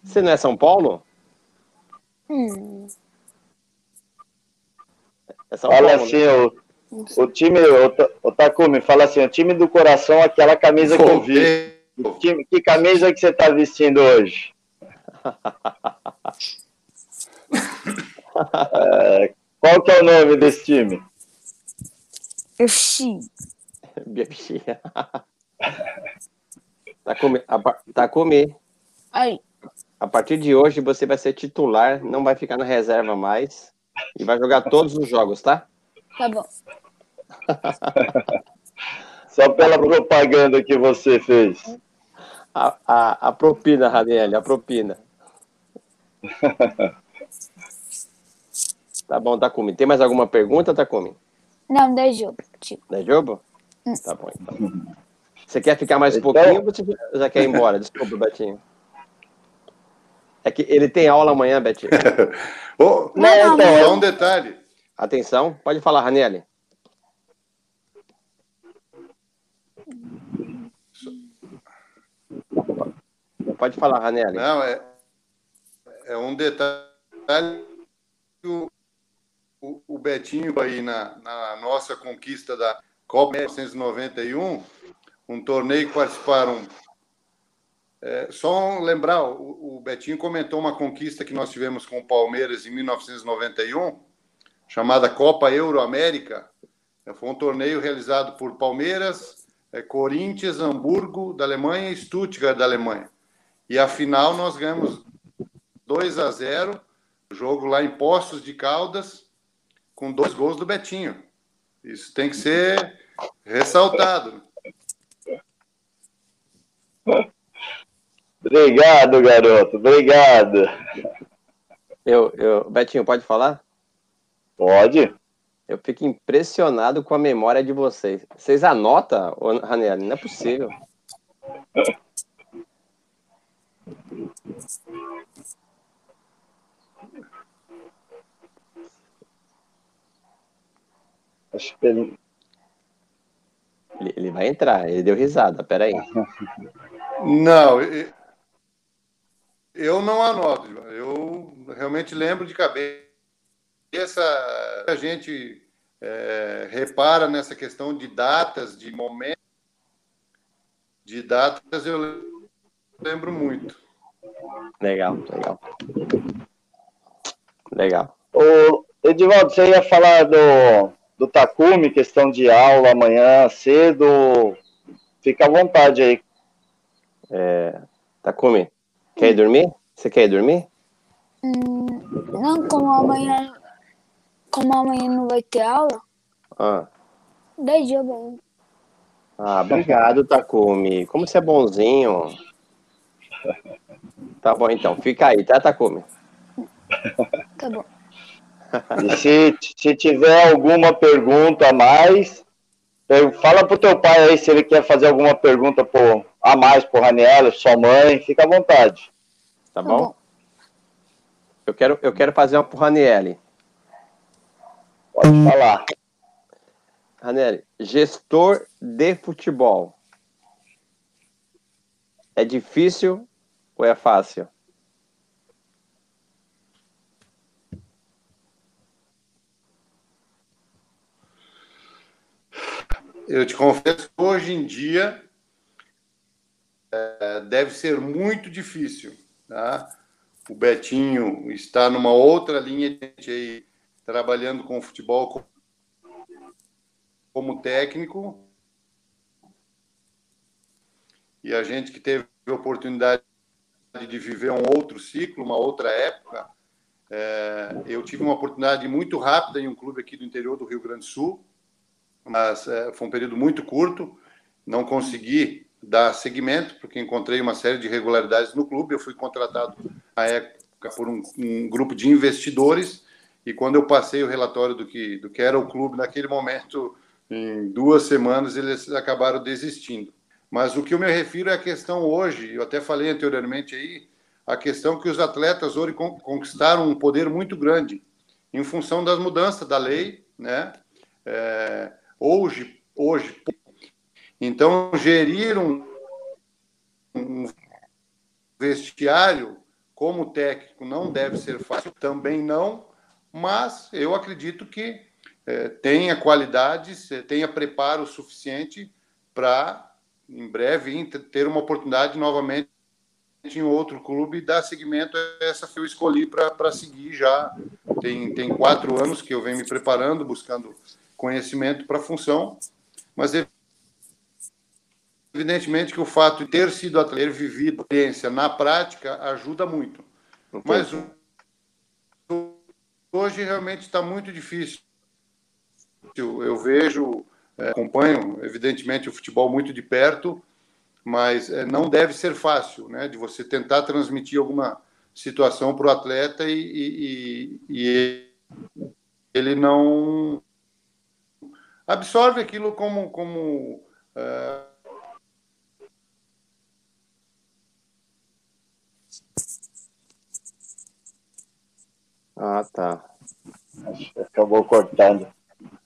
Você não é São Paulo? Hum. É São Fala Paulo. assim, o, o time, o, o Takumi, fala assim, o time do coração, aquela camisa que eu vi. Time- que camisa que você está vestindo hoje? É, qual que é o nome desse time? FC. BFC. Takumi, a, par- Takumi, Aí. a partir de hoje você vai ser titular, não vai ficar na reserva mais e vai jogar todos os jogos, tá? Tá bom. Só pela propaganda que você fez. A, a, a propina, Raniel, a propina. Tá bom, Takumi. Tem mais alguma pergunta, Takumi? Não, dá jogo. Tipo, Da jogo? Tá bom, então. Você quer ficar mais um Então- pouquinho ou você já quer ir embora? Desculpa, Betinho. É que ele tem aula amanhã, Betinho. Ô, Não, não, só um detalhe. Atenção, pode falar, Raniel. Pode falar, Raniel. Não, é, é um detalhe. O, o, Betinho aí na, na nossa conquista da Copa 1991, um torneio que participaram. É, só lembrar, o, o Betinho comentou uma conquista que nós tivemos com o Palmeiras em 1991, chamada Copa Euro América. É, Foi um torneio realizado por Palmeiras, é, Corinthians, Hamburgo da Alemanha e Stuttgart da Alemanha. E a final nós ganhamos 2 a 0, jogo lá em Poços de Caldas, com dois gols do Betinho. Isso tem que ser ressaltado. Obrigado, garoto. Obrigado. Eu, eu, Betinho, pode falar? Pode? Eu fico impressionado com a memória de vocês. Vocês anotam, Raniel? Não é possível. Acho que ele... Ele, ele vai entrar, ele deu risada, peraí. Não, eu não anoto. Eu realmente lembro de cabeça. A gente é, repara nessa questão de datas, de momentos. De datas, eu lembro muito. Legal, legal. Legal. Ô, Edivaldo, você ia falar do, do Takumi, questão de aula amanhã cedo. Fica à vontade aí. É, Takumi, quer ir dormir? Você quer ir dormir? Hum, não, como amanhã. Como amanhã não vai ter aula, Ah, 10 dias bem. ah obrigado, Takumi. Como você é bonzinho. Tá bom, então. Fica aí, tá, Takumi? Tá bom. E se, se tiver alguma pergunta a mais, fala pro teu pai aí se ele quer fazer alguma pergunta pro, a mais pro Raniel, sua mãe, fica à vontade. Tá Tá bom? bom. Eu quero, eu quero fazer uma pro Ranielli. Pode falar. Ranielli, gestor de futebol. É difícil ou é fácil? Eu te confesso que hoje em dia é, deve ser muito difícil. Tá? O Betinho está numa outra linha de gente aí, trabalhando com futebol co- como técnico. E a gente que teve a oportunidade de viver um outro ciclo, uma outra época. é, eu tive uma oportunidade muito rápida em um clube aqui do interior do Rio Grande do Sul, mas é, foi um período muito curto. Não consegui dar seguimento, porque encontrei uma série de irregularidades no clube. Eu fui contratado à época por um, um grupo de investidores e quando eu passei o relatório do que, do que era o clube naquele momento, em duas semanas eles acabaram desistindo. Mas o que eu me refiro é a questão hoje, eu até falei anteriormente aí, a questão que os atletas hoje con- conquistaram um poder muito grande em função das mudanças da lei, né? É, hoje, hoje, então gerir um, um vestiário como técnico não deve ser fácil, também não, mas eu acredito que eh, tenha qualidades, tenha preparo suficiente para, em breve, ter uma oportunidade novamente em outro clube e dar seguimento a essa que eu escolhi para seguir já. Tem, tem quatro anos que eu venho me preparando, buscando conhecimento para a função, mas evidentemente que o fato de ter sido atleta, ter vivido experiência na prática ajuda muito. Mas hoje realmente está muito difícil. Eu, vejo, eh, acompanho, evidentemente, o futebol muito de perto, mas eh, não deve ser fácil, né? De você tentar transmitir alguma situação para o atleta e- e- e ele não absorve aquilo como, como eh, Ah, tá. Acabou cortando.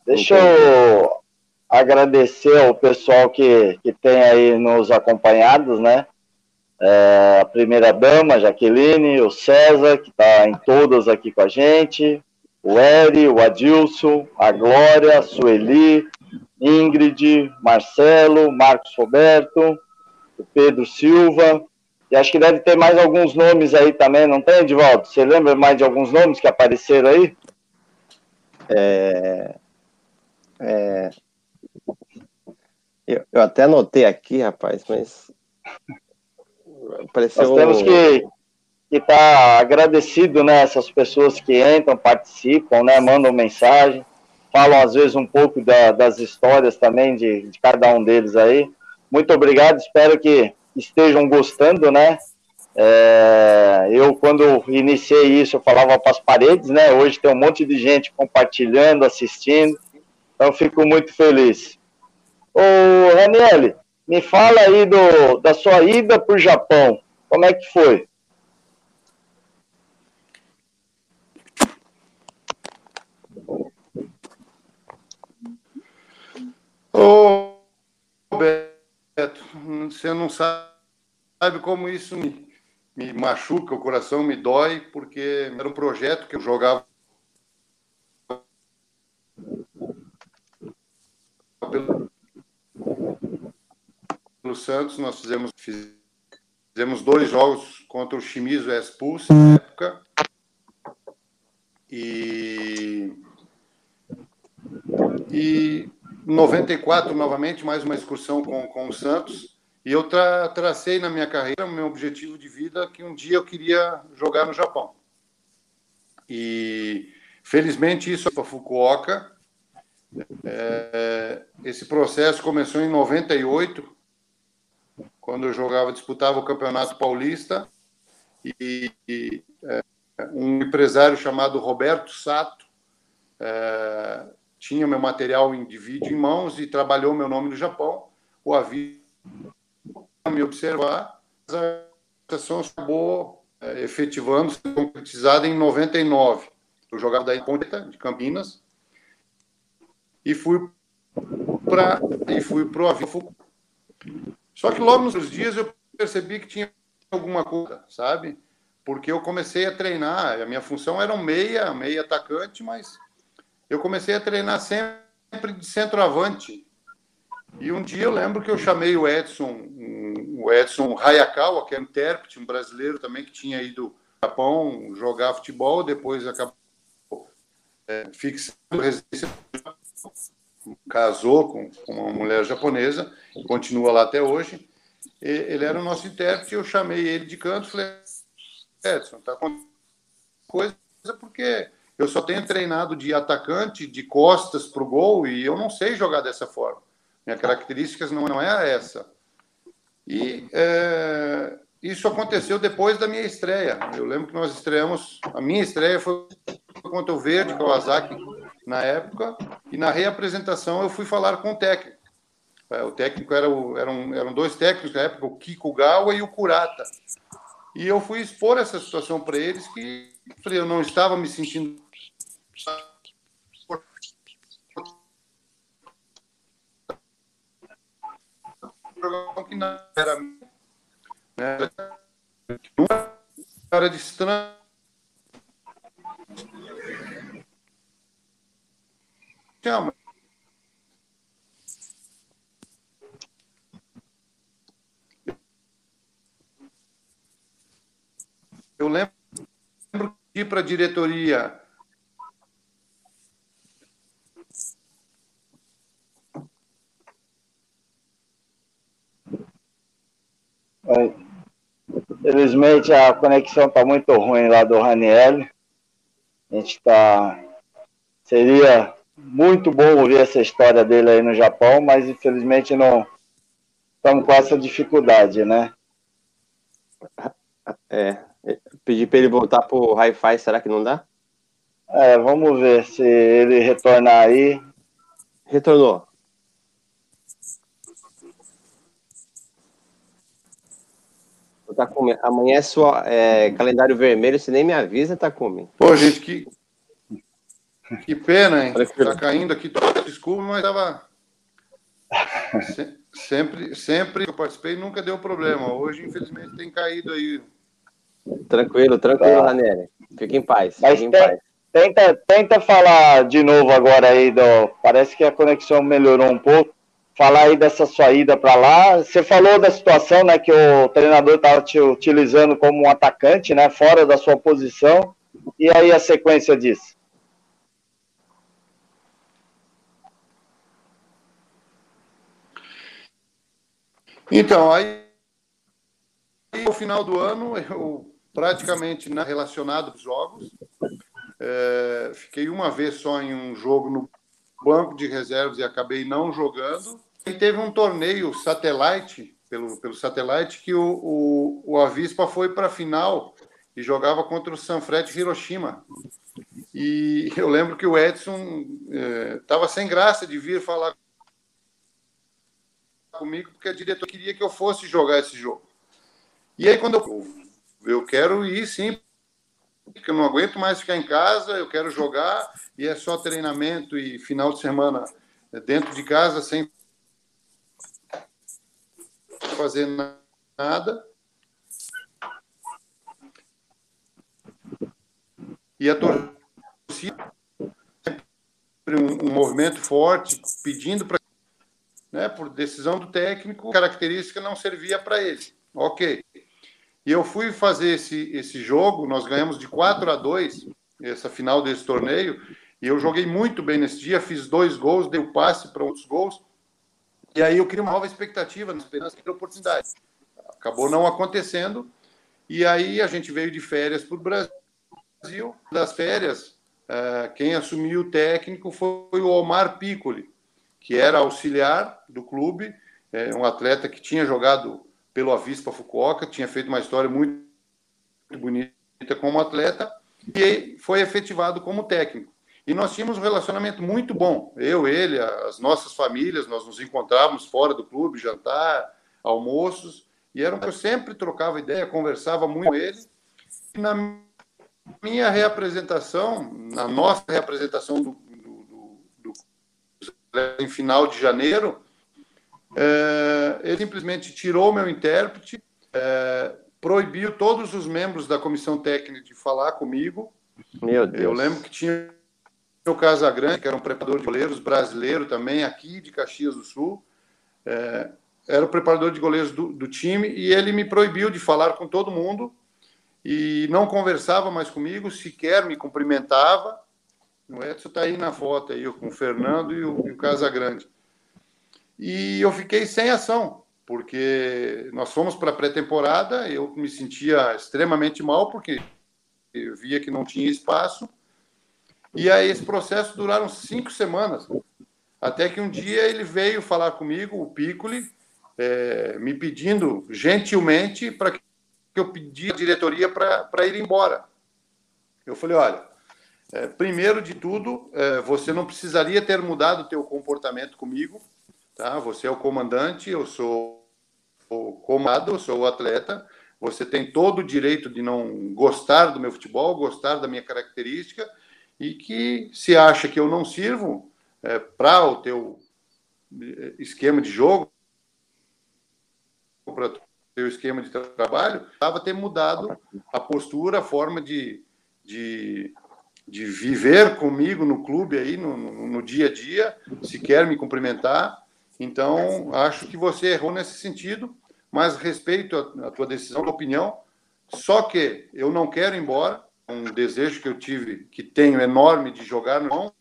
Deixa eu agradecer ao pessoal que, que tem aí nos acompanhados, né? É, a primeira dama, Jaqueline, o César, que está em todas aqui com a gente, o Eri, o Adilson, a Glória, a Sueli, Ingrid, Marcelo, Marcos Roberto, o Pedro Silva, e acho que deve ter mais alguns nomes aí também, não tem, Edivaldo? Você lembra mais de alguns nomes que apareceram aí? É, é, eu, eu até anotei aqui, rapaz, mas apareceu Nós temos que estar agradecido, né? Essas pessoas que entram, participam, né? Mandam mensagem, falam às vezes um pouco da- das histórias também de, de cada um deles aí. Muito obrigado, espero que estejam gostando, né? É, eu, quando iniciei isso, eu falava para as paredes, né? Hoje tem um monte de gente compartilhando, assistindo, então fico muito feliz. Ô, Raniele, me fala aí do, da sua ida para o Japão. Como é que foi? Ô, Beto, você não sabe como isso me, me machuca, o coração me dói, porque era um projeto que eu jogava pelo, Santos, nós fizemos, fizemos dois jogos contra o Shimizu Expulse na época. E e 94 novamente mais uma excursão com, com o Santos e eu tra tracei na minha carreira o meu objetivo de vida que um dia eu queria jogar no Japão. E felizmente isso para Fukuoka. É, esse processo começou em 98, quando eu jogava, disputava o Campeonato Paulista e, e é, um empresário chamado Roberto Sato é, tinha meu material em, de vídeo em mãos e trabalhou meu nome no Japão. O aviso me observar, a ação acabou é, efetivando, concretizada em 99. Eu jogava daí Ponta de Campinas e fui para e fui pro avião. Só que logo nos dias eu percebi que tinha alguma coisa, sabe? Porque eu comecei a treinar, a minha função era um meia, meia atacante, mas eu comecei a treinar sempre de centroavante. E um dia eu lembro que eu chamei o Edson, o Edson Hayakawa, que é intérprete, um brasileiro também que tinha ido ao Japão jogar futebol, depois acabou é, fixando residência, casou com, com uma mulher japonesa, continua lá até hoje. E, ele era o nosso intérprete, eu chamei ele de canto, falei, Edson, tá com coisa porque eu só tenho treinado de atacante, de costas para o gol, e eu não sei jogar dessa forma. Minha característica não, não é essa. E é, isso aconteceu depois da minha estreia. Eu lembro que nós estreamos, a minha estreia foi contra o Verde, Kawasaki, na época, e na reapresentação eu fui falar com o técnico. É, o técnico era o, eram, eram dois técnicos na época, o Kiko Gawa e o Kurata. E eu fui expor essa situação para eles que eu não estava me sentindo que não era era distante chama eu lembro de ir para a diretoria Infelizmente a conexão está muito ruim lá do Raniel. A gente está. Seria muito bom ouvir essa história dele aí no Japão, mas infelizmente não estamos com essa dificuldade, né? É. Pedir para ele voltar para o Hi-Fi, será que não dá? É, vamos ver se ele retornar aí. Retornou. Takumi, amanhã é sua é, calendário vermelho, você nem me avisa, Takumi. Pô, gente, que, que pena, hein? Tá caindo aqui, desculpa, mas tava. sempre, sempre que eu participei nunca deu problema. Hoje, infelizmente, tem caído aí. Tranquilo, tranquilo, tá. Ranieri. Fique em paz. Mas em tem, paz. Tenta, tenta falar de novo agora aí, do, parece que a conexão melhorou um pouco falar aí dessa sua ida para lá. Você falou da situação, né, que o treinador estava te utilizando como um atacante, né, fora da sua posição. E aí a sequência disso? Então, aí no final do ano, eu praticamente relacionado aos jogos, é, fiquei uma vez só em um jogo no banco de reservas e acabei não jogando. E teve um torneio satellite, pelo, pelo satellite, que o, o, o Avispa foi para a final e jogava contra o Sanfrecce Hiroshima. E eu lembro que o Edson estava é, sem graça de vir falar comigo, porque a diretora queria que eu fosse jogar esse jogo. E aí, quando eu, eu quero ir, sim, porque eu não aguento mais ficar em casa, eu quero jogar, e é só treinamento e final de semana dentro de casa, sem fazer nada. E a torcida sempre um, um movimento forte pedindo para né, por decisão do técnico, característica não servia para ele. Ok. E eu fui fazer esse, esse jogo, nós ganhamos de 4 a 2, essa final desse torneio, e eu joguei muito bem nesse dia, fiz dois gols, dei o passe para outros gols, e aí eu queria uma nova expectativa, na esperança de ter oportunidade. Acabou não acontecendo, e aí a gente veio de férias para o Brasil. Das férias, eh, quem assumiu o técnico foi o Omar Piccoli, que era auxiliar do clube, é um atleta que tinha jogado pelo Avispa Fukuoka, tinha feito uma história muito bonita como atleta e foi efetivado como técnico. E nós tínhamos um relacionamento muito bom. Eu, ele, as nossas famílias, nós nos encontrávamos fora do clube, jantar, almoços, e era um que eu sempre trocava ideia, conversava muito com ele. E na minha reapresentação, na nossa reapresentação do, do, do, do em final de janeiro, é, ele simplesmente tirou meu intérprete, é, proibiu todos os membros da comissão técnica de falar comigo. Meu Deus. Eu lembro que tinha o Casagrande, que era um preparador de goleiros brasileiro também, aqui de Caxias do Sul. É, era o preparador de goleiros do, do, time e ele me proibiu de falar com todo mundo e não conversava mais comigo, sequer me cumprimentava. O Edson está aí na foto aí, com o Fernando e o, e o Casagrande. E eu fiquei sem ação, porque nós fomos para a pré-temporada, eu me sentia extremamente mal, porque eu via que não tinha espaço. E aí esse processo duraram cinco semanas, até que um dia ele veio falar comigo, o Piccoli, é, me pedindo gentilmente para que eu pedisse a diretoria para ir embora. Eu falei, olha, é, primeiro de tudo, é, você não precisaria ter mudado o teu comportamento comigo, Tá? Você é o comandante, eu sou o comando, eu sou o atleta. Você tem todo o direito de não gostar do meu futebol, gostar da minha característica e que se acha que eu não sirvo é, para o teu é, esquema de jogo, para o teu esquema de trabalho, estava ter mudado a postura, a forma de, de, de viver comigo no clube aí, no, no, no dia a dia, se quer me cumprimentar, então, acho que você errou nesse sentido, mas respeito a, a tua decisão, a opinião. Só que eu não quero ir embora, um desejo que eu tive, que tenho enorme de jogar no mão.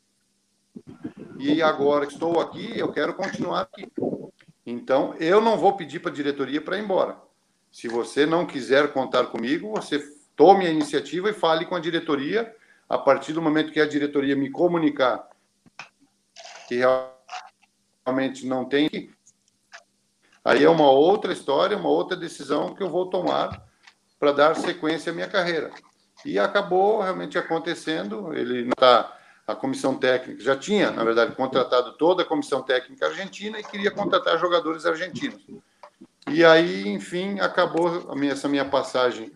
E agora estou aqui, eu quero continuar aqui. Então, eu não vou pedir para a diretoria para ir embora. Se você não quiser contar comigo, você tome a iniciativa e fale com a diretoria. A partir do momento que a diretoria me comunicar que realmente não tem, aí é uma outra história, uma outra decisão que eu vou tomar para dar sequência à minha carreira. E acabou realmente acontecendo, ele está a comissão técnica já tinha, na verdade, contratado toda a comissão técnica argentina e queria contratar jogadores argentinos. E aí, enfim, acabou minha, essa minha passagem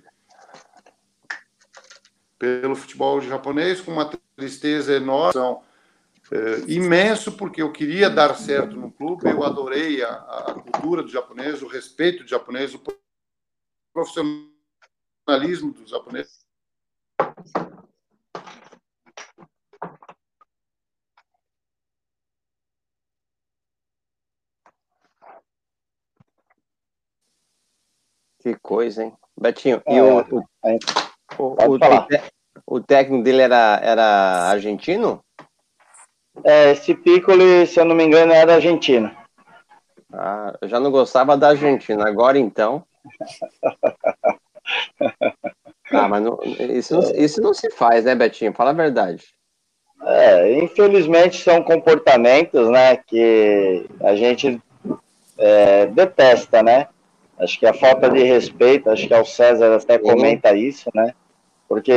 pelo futebol japonês com uma tristeza enorme é, imenso, porque eu queria dar certo no clube, eu adorei a, a cultura do japonês, o respeito do japonês, o profissionalismo do japonês. Que coisa, hein? Betinho, é, e o, o, o, o, o, técnico dele era, era argentino? É, esse Piccoli, se eu não me engano, era argentino. Ah, eu já não gostava da Argentina, agora então. ah, mas não, isso, não, isso não se faz, né, Betinho? Fala a verdade. É, infelizmente são comportamentos, né, que a gente é, detesta, né? Acho que a falta de respeito, acho que o César até comenta isso, né? porque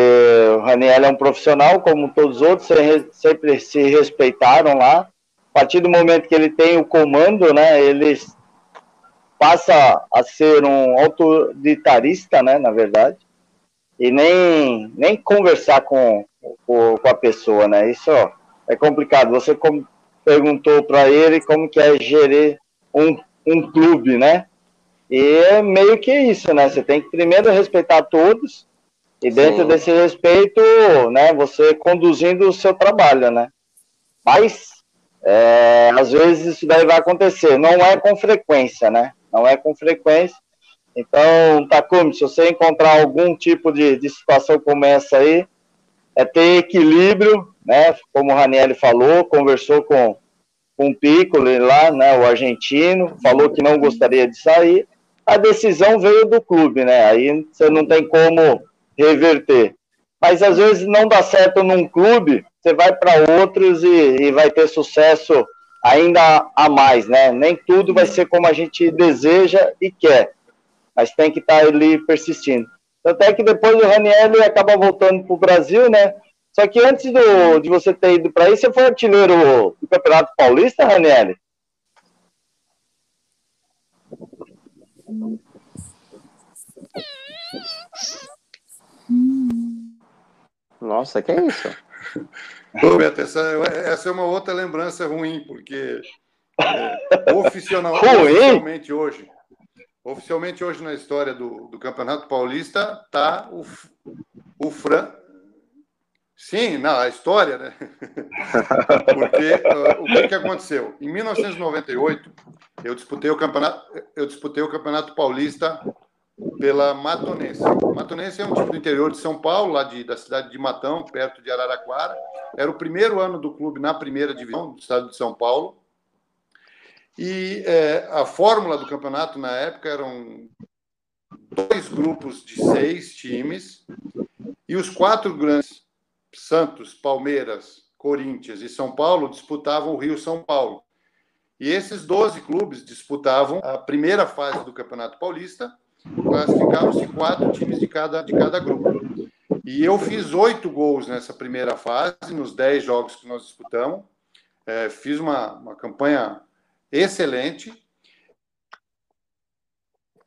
o Raniel é um profissional, como todos os outros, sempre se respeitaram lá. A partir do momento que ele tem o comando, né, ele passa a ser um autoritarista, né, na verdade, e nem, nem conversar com, com, com a pessoa, né, isso ó, é complicado. Você perguntou para ele como que é gerir um, um clube, né, e é meio que isso, né, você tem que primeiro respeitar todos, e dentro Sim. desse respeito, né, você conduzindo o seu trabalho, né? Mas, é, às vezes isso daí vai acontecer. Não é com frequência, né? Não é com frequência. Então, Takumi, se você encontrar algum tipo de, de situação como essa aí, é ter equilíbrio, né? Como o Raniel falou, conversou com, com o Piccoli lá, né? O argentino, falou que não gostaria de sair. A decisão veio do clube, né? Aí você não tem como reverter. Mas às vezes não dá certo num clube, você vai para outros e, e vai ter sucesso ainda a mais, né? Nem tudo vai ser como a gente deseja e quer, mas tem que estar ali persistindo. Até que depois o Raniel acaba voltando para o Brasil, né? Só que antes do, de você ter ido para aí, você foi artilheiro do Campeonato Paulista, Raniel? Nossa, que é isso? Ô, Beto, essa, essa é uma outra lembrança ruim, porque é, oficial, oficialmente hoje, oficialmente hoje na história do, do Campeonato Paulista, tá o, o Fran. Sim, não, a história, né? Porque uh, o que, que aconteceu? Em 1998, eu disputei o campeonato, eu disputei o Campeonato Paulista pela Matonense. Matonense é um time do interior de São Paulo, lá de, da cidade de Matão, perto de Araraquara. Era o primeiro ano do clube na primeira divisão do estado de São Paulo. E é, a fórmula do campeonato na época eram dois grupos de seis times e os quatro grandes, Santos, Palmeiras, Corinthians e São Paulo, disputavam o Rio São Paulo. E esses 12 clubes disputavam a primeira fase do Campeonato Paulista classificaram-se quatro times de cada, de cada grupo. E eu fiz oito gols nessa primeira fase, nos dez jogos que nós disputamos. É, fiz uma, uma campanha excelente.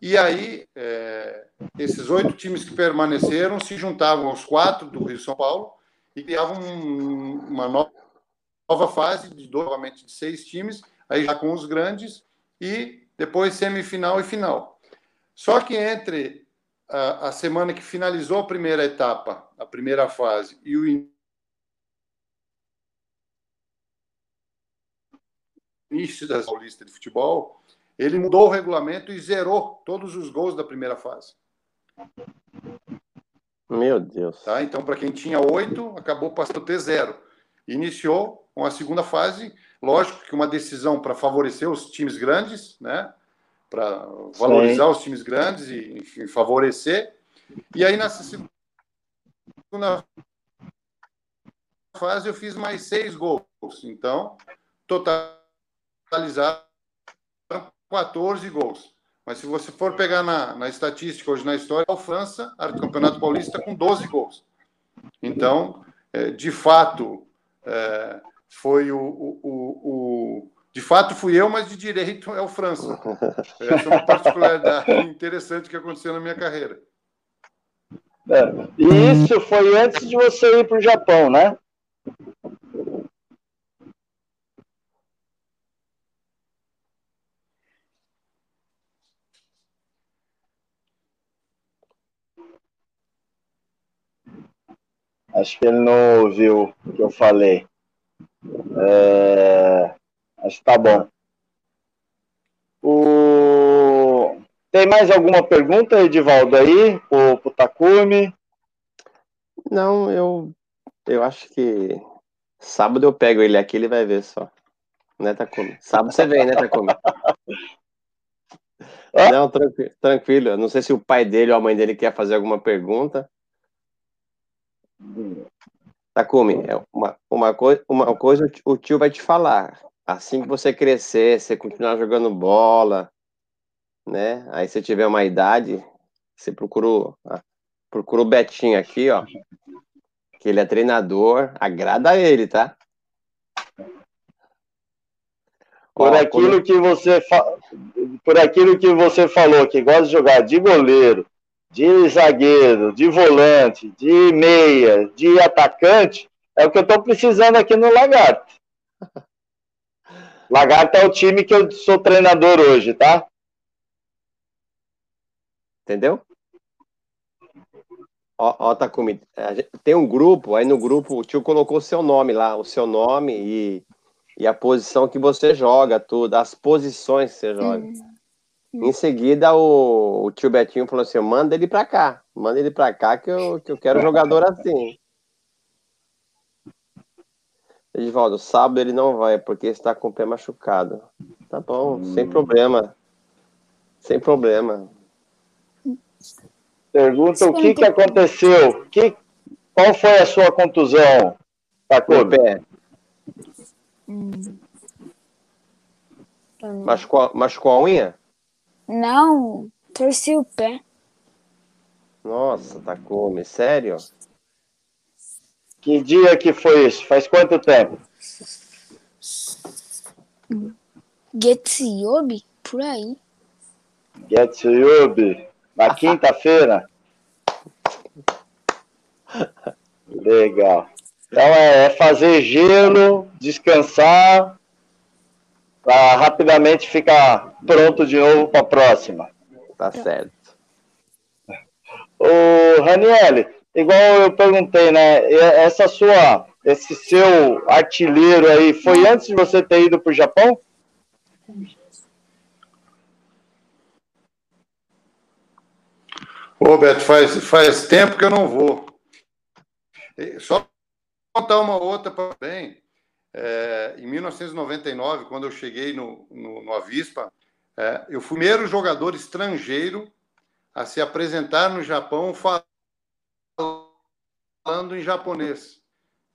E aí, é, esses oito times que permaneceram se juntavam aos quatro do Rio São Paulo e criavam um, uma nova, fase, de, novamente de seis times, aí já com os grandes, e depois semifinal e final. Só que entre a, a semana que finalizou a primeira etapa, a primeira fase, e o da Paulista de Futebol, ele mudou o regulamento e zerou todos os gols da primeira fase. Meu Deus. Tá? Então, para quem tinha oito, acabou passando a ter zero. Iniciou com a segunda fase, lógico que uma decisão para favorecer os times grandes, né? para valorizar Sim. os times grandes e, enfim, favorecer. E aí, nessa segunda fase, eu fiz mais seis gols. Então, totalizaram 14 gols. Mas se você for pegar na, na estatística hoje na história, a França, o Campeonato Paulista, com 12 gols. Então, é, de fato, é, foi o, o, o, de fato, fui eu, mas de direito é o França. Essa é uma particularidade interessante que aconteceu na minha carreira. É. E isso foi antes de você ir para o Japão, né? Acho que ele não ouviu o que eu falei. É... Acho que tá bom. O... Tem mais alguma pergunta, Edivaldo, aí, pro, pro Takumi? Não, eu, eu acho que sábado eu pego ele aqui, ele vai ver só. Né, Takumi? Sábado você vem, né, Takumi? Não, tranquilo, tranquilo. Não sei se o pai dele ou a mãe dele quer fazer alguma pergunta. Takumi, é uma, uma, coi uma coisa o tio vai te falar assim que você crescer, você continuar jogando bola, né? Aí você tiver uma idade, você procura, procura o Betinho aqui, ó. Que ele é treinador, agrada a ele, tá? Por ó, aquilo quando... que você fa... por aquilo que você falou, que gosta de jogar de goleiro, de zagueiro, de volante, de meia, de atacante, é o que eu estou precisando aqui no Lagarto. Lagarto é o time que eu sou treinador hoje, tá? Entendeu? Ó, ó Takumi, tem um grupo, aí no grupo o tio colocou o seu nome lá, o seu nome e, e a posição que você joga, tudo, as posições que você joga. Hum. Em seguida, o, o tio Betinho falou assim: manda ele pra cá, manda ele pra cá que eu, que eu quero jogador assim. Edivaldo, sábado ele não vai porque está com o pé machucado. Tá bom, hum. sem problema. Sem problema. Pergunta o que, que aconteceu. Que, qual foi a sua contusão, Tacuba? pé. Hum. Machucou, machucou a unha? Não, torci o pé. Nossa, Takumi, sério? Que dia que foi isso? Faz quanto tempo? Getsuyobi, por aí. Getsuyobi, na quinta-feira? Legal. Então é, é fazer gelo, descansar, para rapidamente ficar pronto de novo para a próxima. Tá certo. O Raniel, igual eu perguntei, né? Essa sua, esse seu artilheiro aí, foi antes de você ter ido para o Japão? Ô, Beto, faz, faz tempo que eu não vou. Só contar uma outra também. É, em 1999, quando eu cheguei no, no, no Avispa, é, eu fui o primeiro jogador estrangeiro a se apresentar no Japão falando em japonês.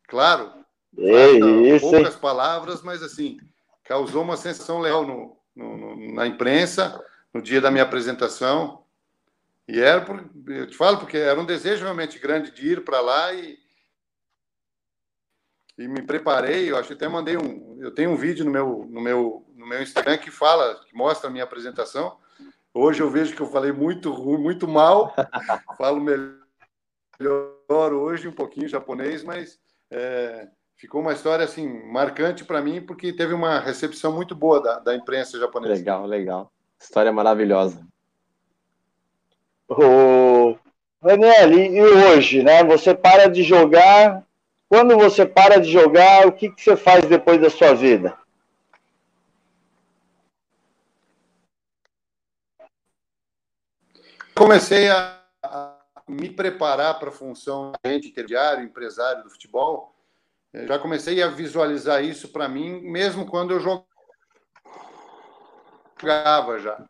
Claro, Ei, poucas palavras, mas assim, causou uma sensação legal no, no, na imprensa no dia da minha apresentação. E era, por, eu te falo, porque era um desejo realmente grande de ir para lá e, e me preparei. Eu acho que até mandei um. Eu tenho um vídeo no meu, no meu, no meu Instagram que fala, que mostra a minha apresentação. Hoje eu vejo que eu falei muito ruim, muito mal. Falo melhor hoje, um pouquinho japonês, mas é, ficou uma história assim marcante para mim porque teve uma recepção muito boa da, da imprensa japonesa. Legal, legal. História maravilhosa. O Daniel, e hoje, né? Você para de jogar. Quando você para de jogar, o que, que você faz depois da sua vida? Comecei a, me preparar para a função de intermediário, empresário do futebol. Eu já comecei a visualizar isso para mim, mesmo quando eu jogava já.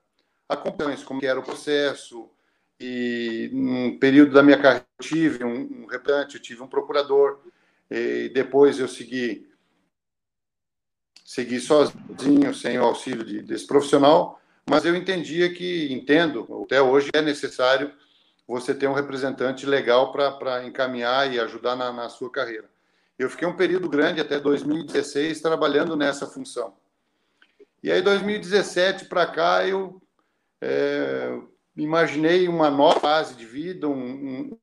Acompanhei como era o processo, e num período da minha carreira eu tive um, um representante, eu tive um procurador, e depois eu segui segui sozinho, sem o auxílio de, desse profissional, mas eu entendia que, entendo, até hoje é necessário você ter um representante legal para encaminhar e ajudar na, na sua carreira. Eu fiquei um período grande, até 2016, trabalhando nessa função. E aí, 2017 para cá, eu é, imaginei uma nova fase de vida, um, um,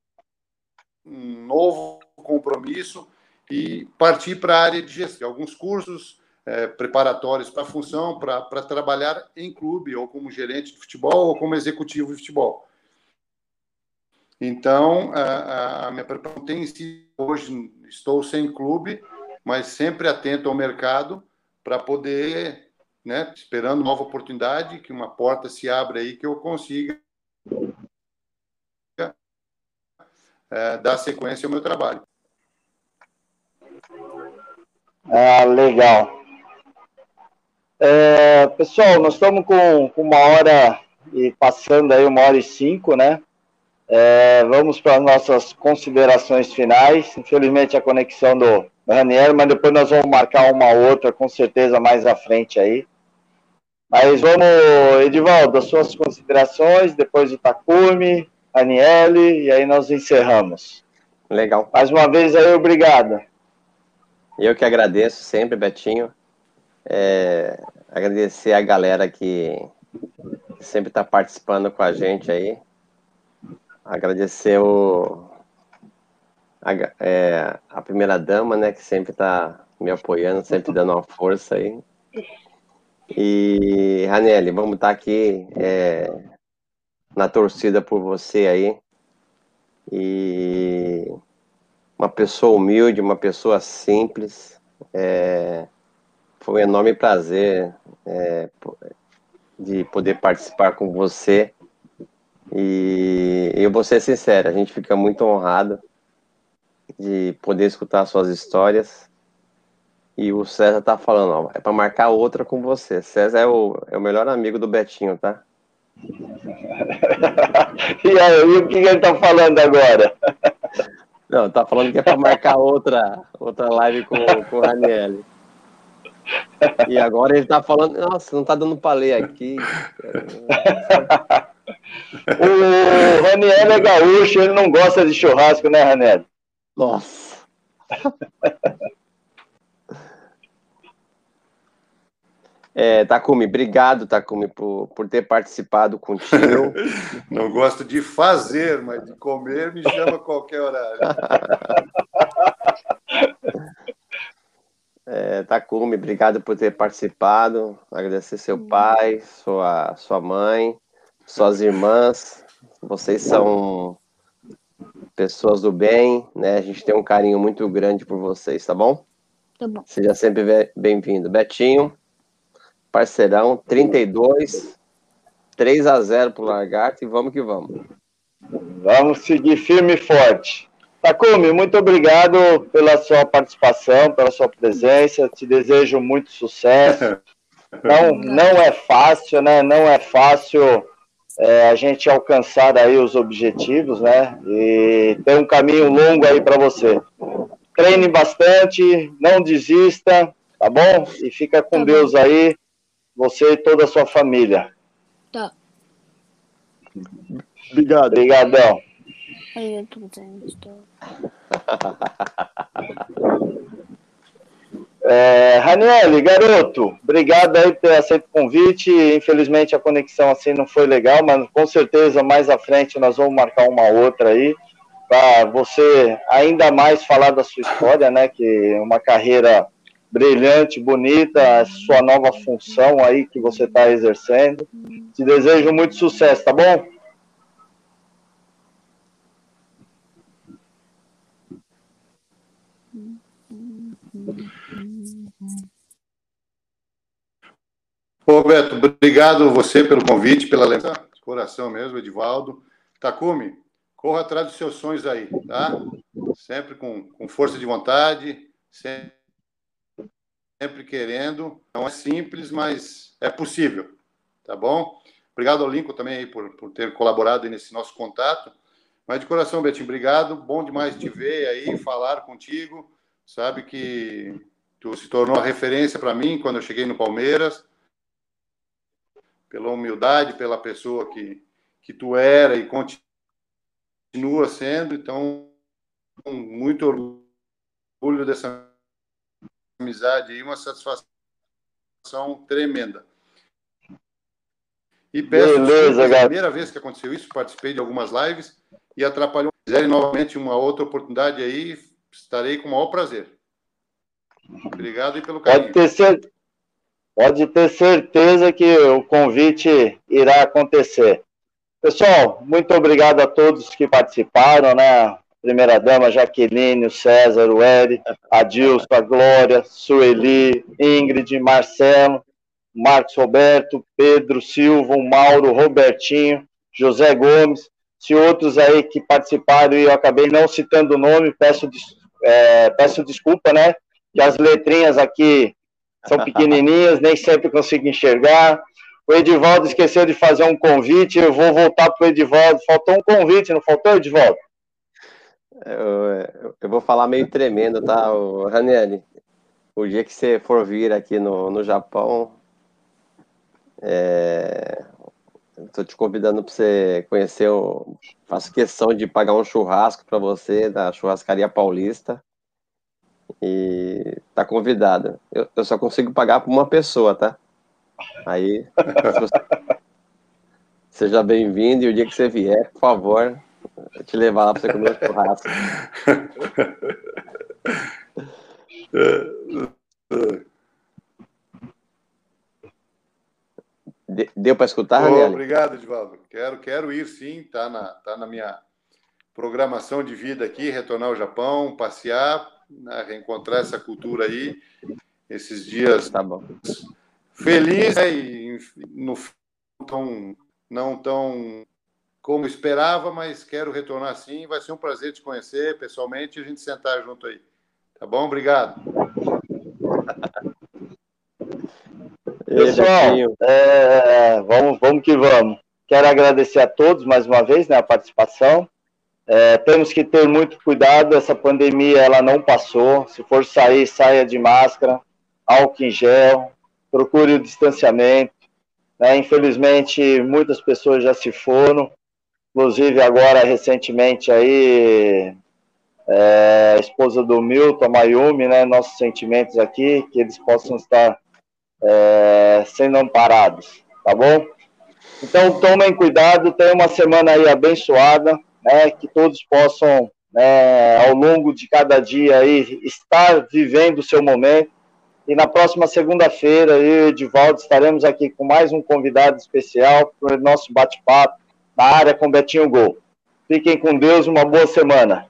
um novo compromisso e parti para a área de gestão. Alguns cursos é, preparatórios para a função, para trabalhar em clube, ou como gerente de futebol, ou como executivo de futebol. Então, a, a minha preparação tem sido, hoje estou sem clube, mas sempre atento ao mercado para poder né, esperando nova oportunidade, que uma porta se abra aí, que eu consiga é, dar sequência ao meu trabalho. Ah, legal. É, pessoal, nós estamos com, com, uma hora e passando aí uma hora e cinco, né? É, vamos para as nossas considerações finais. Infelizmente a conexão do Ranieri, mas depois nós vamos marcar uma outra, com certeza, mais à frente aí. Mas vamos, Edivaldo, as suas considerações, depois o Takumi, Aniele, e aí nós encerramos. Legal. Mais uma vez aí, obrigado. Eu que agradeço sempre, Betinho. É, agradecer a galera que sempre está participando com a gente aí. Agradecer o, a, é, a primeira dama, né, que sempre está me apoiando, sempre dando uma força aí. E, Ranelli, vamos estar aqui é, na torcida por você aí. E uma pessoa humilde, uma pessoa simples. É, foi um enorme prazer é, de poder participar com você. E eu vou ser sincero, a gente fica muito honrado de poder escutar suas histórias. E o César tá falando, ó, é para marcar outra com você. César é o, é o melhor amigo do Betinho, tá? e aí, o que ele tá falando agora? Não, tá falando que é para marcar outra, outra live com, com o Raniel. E agora ele tá falando, nossa, não tá dando pra ler aqui. o Raniel é gaúcho, ele não gosta de churrasco, né, Raniel? Nossa. É, Takumi, obrigado, Takumi, por, por ter participado contigo. Não gosto de fazer, mas de comer me chama a qualquer horário. É, Takumi, obrigado por ter participado. Agradecer seu pai, sua, sua mãe, suas irmãs. Vocês são pessoas do bem, né? A gente tem um carinho muito grande por vocês, tá bom? Tá bom. Seja sempre bem-vindo. Betinho, parceirão, 32, 3 a 0 pro Lagarto e vamos que vamos. Vamos seguir firme e forte. Takumi, muito obrigado pela sua participação, pela sua presença. Te desejo muito sucesso. Não, não é fácil, né? Não é fácil é, a gente alcançar aí os objetivos, né? E tem um caminho longo aí para você. Treine bastante, não desista, tá bom? E fica com tá Deus aí, você e toda a sua família. Tá. Obrigado. Obrigadão. É, Raniel, garoto, obrigado aí por ter aceito o convite. Infelizmente a conexão assim não foi legal, mas com certeza mais à frente nós vamos marcar uma outra aí para você ainda mais falar da sua história, né? Que é uma carreira brilhante, bonita, sua nova função aí que você está exercendo. Te desejo muito sucesso, tá bom? Roberto, obrigado você pelo convite, pela lembrança, de coração mesmo, Edivaldo. Takumi, corra atrás dos seus sonhos aí, tá? Sempre com, com força de vontade, sempre, sempre querendo. Não é simples, mas é possível, tá bom? Obrigado ao Lincoln também por, por ter colaborado nesse nosso contato. Mas de coração, Betinho, obrigado. Bom demais te ver aí, falar contigo. Sabe que tu se tornou a referência para mim quando eu cheguei no Palmeiras pela humildade, pela pessoa que, que tu era e continua sendo. Então, muito orgulho dessa amizade e uma satisfação tremenda. E peço Beleza, desculpas, a primeira vez que aconteceu isso, participei de algumas lives e atrapalhou. Se quiserem novamente uma outra oportunidade aí, estarei com o maior prazer. Obrigado e pelo carinho. Pode ter certeza pode ter certeza que o convite irá acontecer. Pessoal, muito obrigado a todos que participaram, né? Primeira dama, Jaqueline, o César, o Eri, a Dilson, a Glória, Sueli, Ingrid, Marcelo, Marcos Roberto, Pedro Silva, Mauro, Robertinho, José Gomes, se outros aí que participaram e eu acabei não citando o nome, peço, é, peço desculpa, né? Que as letrinhas aqui são pequenininhas, nem sempre consigo enxergar. O Edivaldo esqueceu de fazer um convite, eu vou voltar para o Edivaldo. Faltou um convite, não faltou, Edivaldo? Eu, eu vou falar meio tremendo, tá, o? O dia que você for vir aqui no, no Japão, é, Estou te convidando para você conhecer. Faço questão de pagar um churrasco para você da churrascaria paulista. E tá convidado. Eu, eu só consigo pagar por uma pessoa, tá? Aí, você... seja bem-vindo e o dia que você vier, por favor, te levar lá para você comer churrasco. Deu para escutar, oh, Obrigado, Edvaldo. Quero, quero ir sim, tá na, tá na minha programação de vida aqui, retornar ao Japão, passear, né, reencontrar essa cultura aí, esses dias tá bom. feliz né, e no tão, não tão como esperava, mas quero retornar sim. Vai ser um prazer te conhecer pessoalmente e a gente sentar junto aí. Tá bom? Obrigado. Pessoal, é, vamos, vamos que vamos. Quero agradecer a todos mais uma vez né, a participação. É, temos que ter muito cuidado, essa pandemia ela não passou. Se for sair, saia de máscara, álcool em gel, procure o distanciamento. Né? Infelizmente, muitas pessoas já se foram, inclusive agora recentemente aí é, a esposa do Milton, Mayumi, né? Nossos sentimentos aqui, que eles possam estar é, sendo amparados, tá bom? Então tomem cuidado, tenham uma semana aí abençoada, né? Que todos possam, né, ao longo de cada dia aí, estar vivendo o seu momento. E na próxima segunda-feira, eu e Edivaldo estaremos aqui com mais um convidado especial para o nosso bate-papo área com Betinho Gol. Fiquem com Deus, uma boa semana.